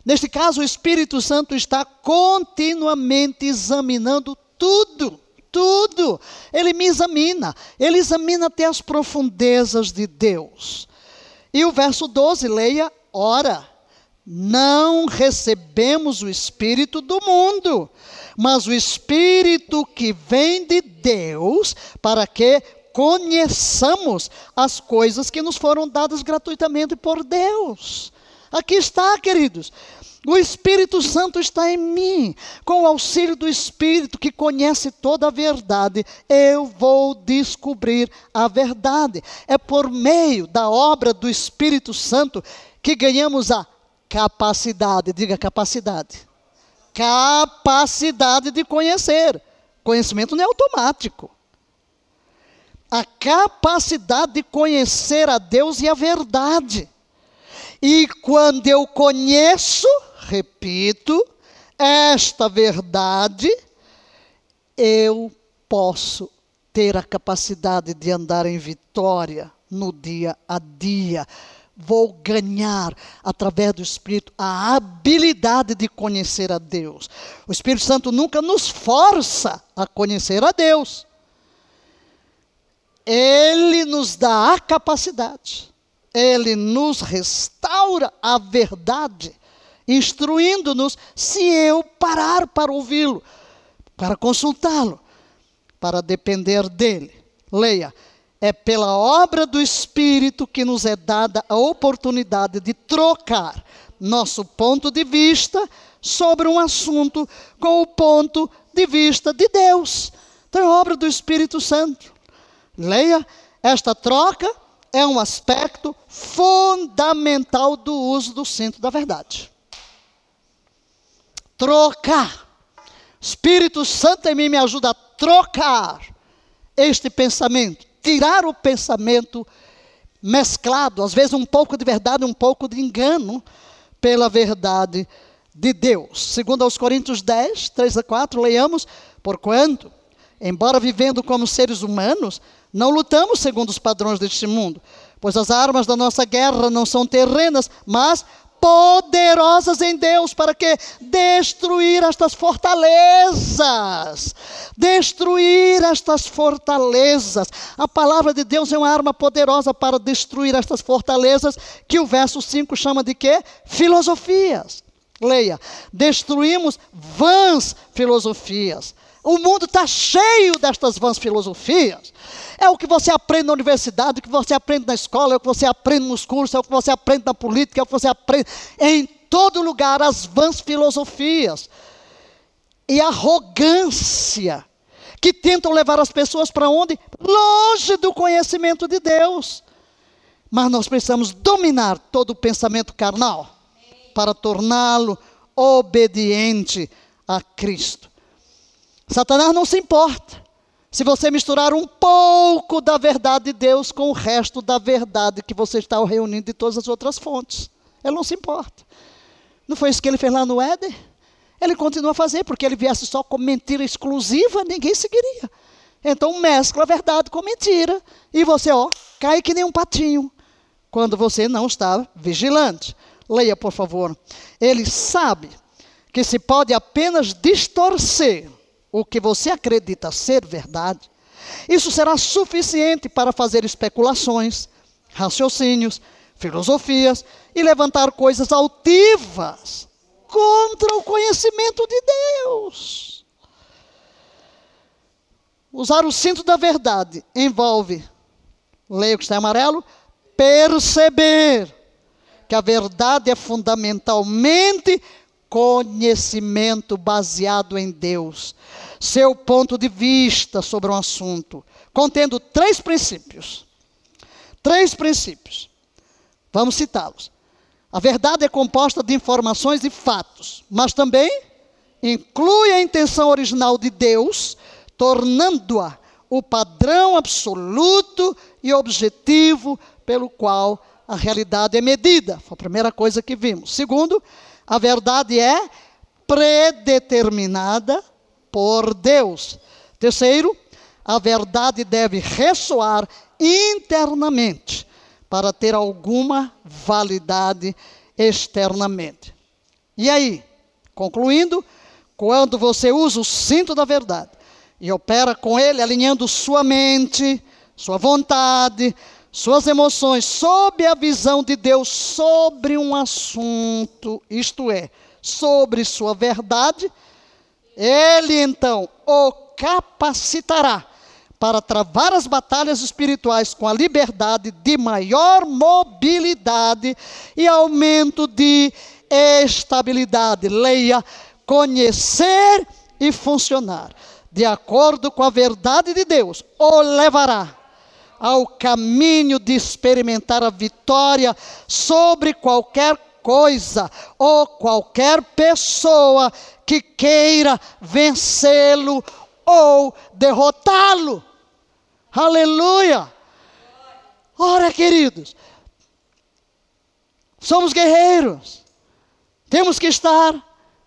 Neste caso, o Espírito Santo está continuamente examinando tudo, tudo. Ele me examina, ele examina até as profundezas de Deus. E o verso 12, leia, ora, não recebemos o Espírito do mundo, mas o Espírito que vem de Deus, para que conheçamos as coisas que nos foram dadas gratuitamente por Deus. Aqui está, queridos. O Espírito Santo está em mim. Com o auxílio do Espírito que conhece toda a verdade, eu vou descobrir a verdade. É por meio da obra do Espírito Santo que ganhamos a capacidade, diga capacidade. Capacidade de conhecer. Conhecimento não é automático. A capacidade de conhecer a Deus e a verdade. E quando eu conheço, repito, esta verdade, eu posso ter a capacidade de andar em vitória no dia a dia. Vou ganhar, através do Espírito, a habilidade de conhecer a Deus. O Espírito Santo nunca nos força a conhecer a Deus. Ele nos dá a capacidade. Ele nos restaura a verdade instruindo-nos se eu parar para ouvi-lo, para consultá-lo, para depender dele. Leia. É pela obra do Espírito que nos é dada a oportunidade de trocar nosso ponto de vista sobre um assunto com o ponto de vista de Deus. Então é obra do Espírito Santo. Leia, esta troca é um aspecto fundamental do uso do cinto da verdade trocar. Espírito Santo em mim me ajuda a trocar este pensamento, tirar o pensamento mesclado, às vezes um pouco de verdade, um pouco de engano, pela verdade de Deus. Segundo aos Coríntios 10, 3 a 4, leiamos, porquanto, embora vivendo como seres humanos, não lutamos segundo os padrões deste mundo, pois as armas da nossa guerra não são terrenas, mas poderosas em Deus para que destruir estas fortalezas. Destruir estas fortalezas. A palavra de Deus é uma arma poderosa para destruir estas fortalezas, que o verso 5 chama de quê? Filosofias. Leia. Destruímos vãs filosofias. O mundo está cheio destas vãs filosofias. É o que você aprende na universidade, o que você aprende na escola, é o que você aprende nos cursos, é o que você aprende na política, é o que você aprende em todo lugar as vãs filosofias e arrogância que tentam levar as pessoas para onde? Longe do conhecimento de Deus. Mas nós precisamos dominar todo o pensamento carnal para torná-lo obediente a Cristo. Satanás não se importa se você misturar um pouco da verdade de Deus com o resto da verdade que você está reunindo de todas as outras fontes. Ele não se importa. Não foi isso que ele fez lá no Éden? Ele continua a fazer, porque ele viesse só com mentira exclusiva, ninguém seguiria. Então mescla a verdade com mentira. E você, ó, cai que nem um patinho. Quando você não está vigilante. Leia, por favor. Ele sabe que se pode apenas distorcer o que você acredita ser verdade, isso será suficiente para fazer especulações, raciocínios, filosofias e levantar coisas altivas contra o conhecimento de Deus. Usar o cinto da verdade envolve, leia o que está em amarelo, perceber que a verdade é fundamentalmente conhecimento baseado em Deus, seu ponto de vista sobre um assunto, contendo três princípios. Três princípios. Vamos citá-los. A verdade é composta de informações e fatos, mas também inclui a intenção original de Deus, tornando-a o padrão absoluto e objetivo pelo qual a realidade é medida. Foi a primeira coisa que vimos. Segundo, a verdade é predeterminada por Deus. Terceiro, a verdade deve ressoar internamente para ter alguma validade externamente. E aí, concluindo, quando você usa o cinto da verdade e opera com ele, alinhando sua mente, sua vontade, suas emoções, sob a visão de Deus sobre um assunto, isto é, sobre sua verdade, ele então o capacitará para travar as batalhas espirituais com a liberdade de maior mobilidade e aumento de estabilidade. Leia, conhecer e funcionar de acordo com a verdade de Deus, o levará ao caminho de experimentar a vitória sobre qualquer coisa ou qualquer pessoa que queira vencê-lo ou derrotá-lo. Aleluia! Ora, queridos, somos guerreiros, temos que estar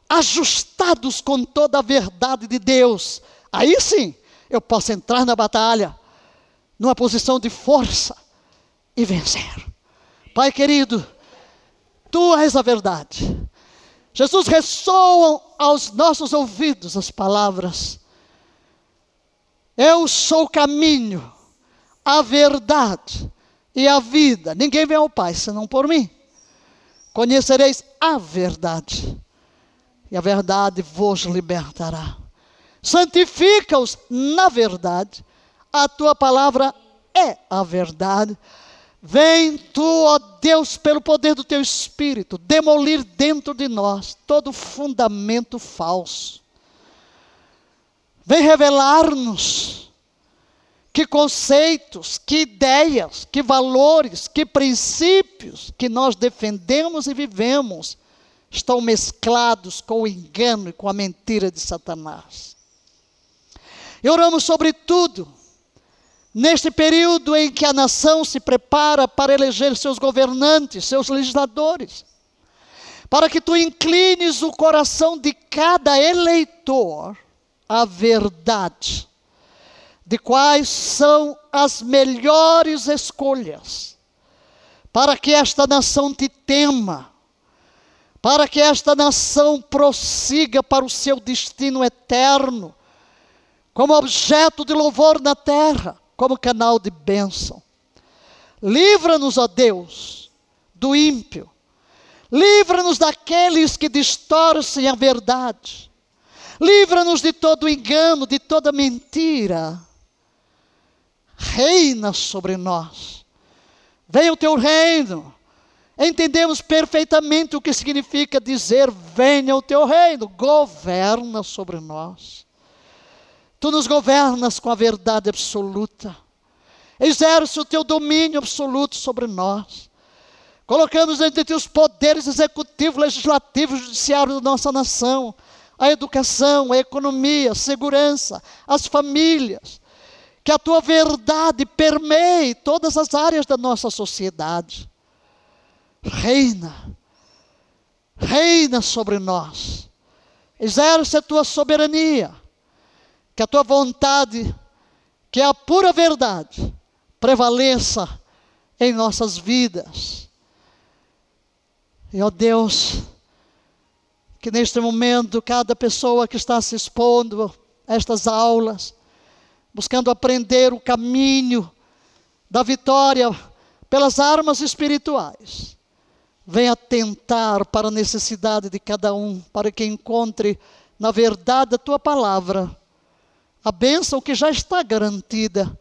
ajustados com toda a verdade de Deus. Aí sim, eu posso entrar na batalha, numa posição de força e vencer. Pai querido, tu és a verdade. Jesus ressoam aos nossos ouvidos as palavras eu sou o caminho, a verdade e a vida. Ninguém vem ao Pai senão por mim. Conhecereis a verdade, e a verdade vos libertará. Santifica-os na verdade, a tua palavra é a verdade. Vem tu, ó Deus, pelo poder do teu Espírito, demolir dentro de nós todo fundamento falso vem revelar-nos que conceitos, que ideias, que valores, que princípios que nós defendemos e vivemos estão mesclados com o engano e com a mentira de Satanás. E oramos sobretudo neste período em que a nação se prepara para eleger seus governantes, seus legisladores, para que tu inclines o coração de cada eleitor a verdade de quais são as melhores escolhas para que esta nação te tema, para que esta nação prossiga para o seu destino eterno, como objeto de louvor na terra, como canal de bênção. Livra-nos, ó Deus, do ímpio. Livra-nos daqueles que distorcem a verdade. Livra-nos de todo engano, de toda mentira. Reina sobre nós. Venha o teu reino. Entendemos perfeitamente o que significa dizer: venha o teu reino, governa sobre nós. Tu nos governas com a verdade absoluta. Exerce o teu domínio absoluto sobre nós. Colocamos entre ti os poderes executivo, legislativo e judiciário da nossa nação a educação, a economia, a segurança, as famílias. Que a tua verdade permeie todas as áreas da nossa sociedade. Reina, reina sobre nós. Exerce a tua soberania. Que a tua vontade, que é a pura verdade, prevaleça em nossas vidas. E, ó Deus, que neste momento cada pessoa que está se expondo a estas aulas, buscando aprender o caminho da vitória pelas armas espirituais, venha tentar para a necessidade de cada um, para que encontre na verdade a tua palavra, a bênção que já está garantida,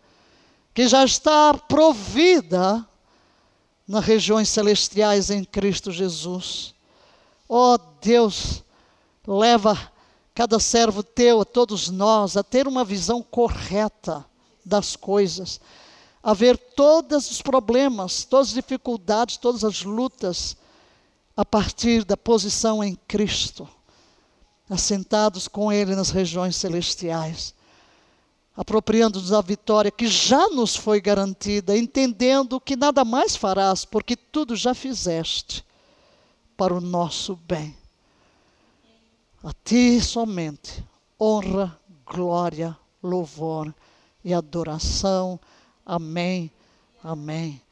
que já está provida nas regiões celestiais em Cristo Jesus. Oh Deus, leva cada servo teu, a todos nós, a ter uma visão correta das coisas, a ver todos os problemas, todas as dificuldades, todas as lutas, a partir da posição em Cristo, assentados com Ele nas regiões celestiais, apropriando-nos da vitória que já nos foi garantida, entendendo que nada mais farás, porque tudo já fizeste para o nosso bem. A ti somente honra, glória, louvor e adoração. Amém. Amém.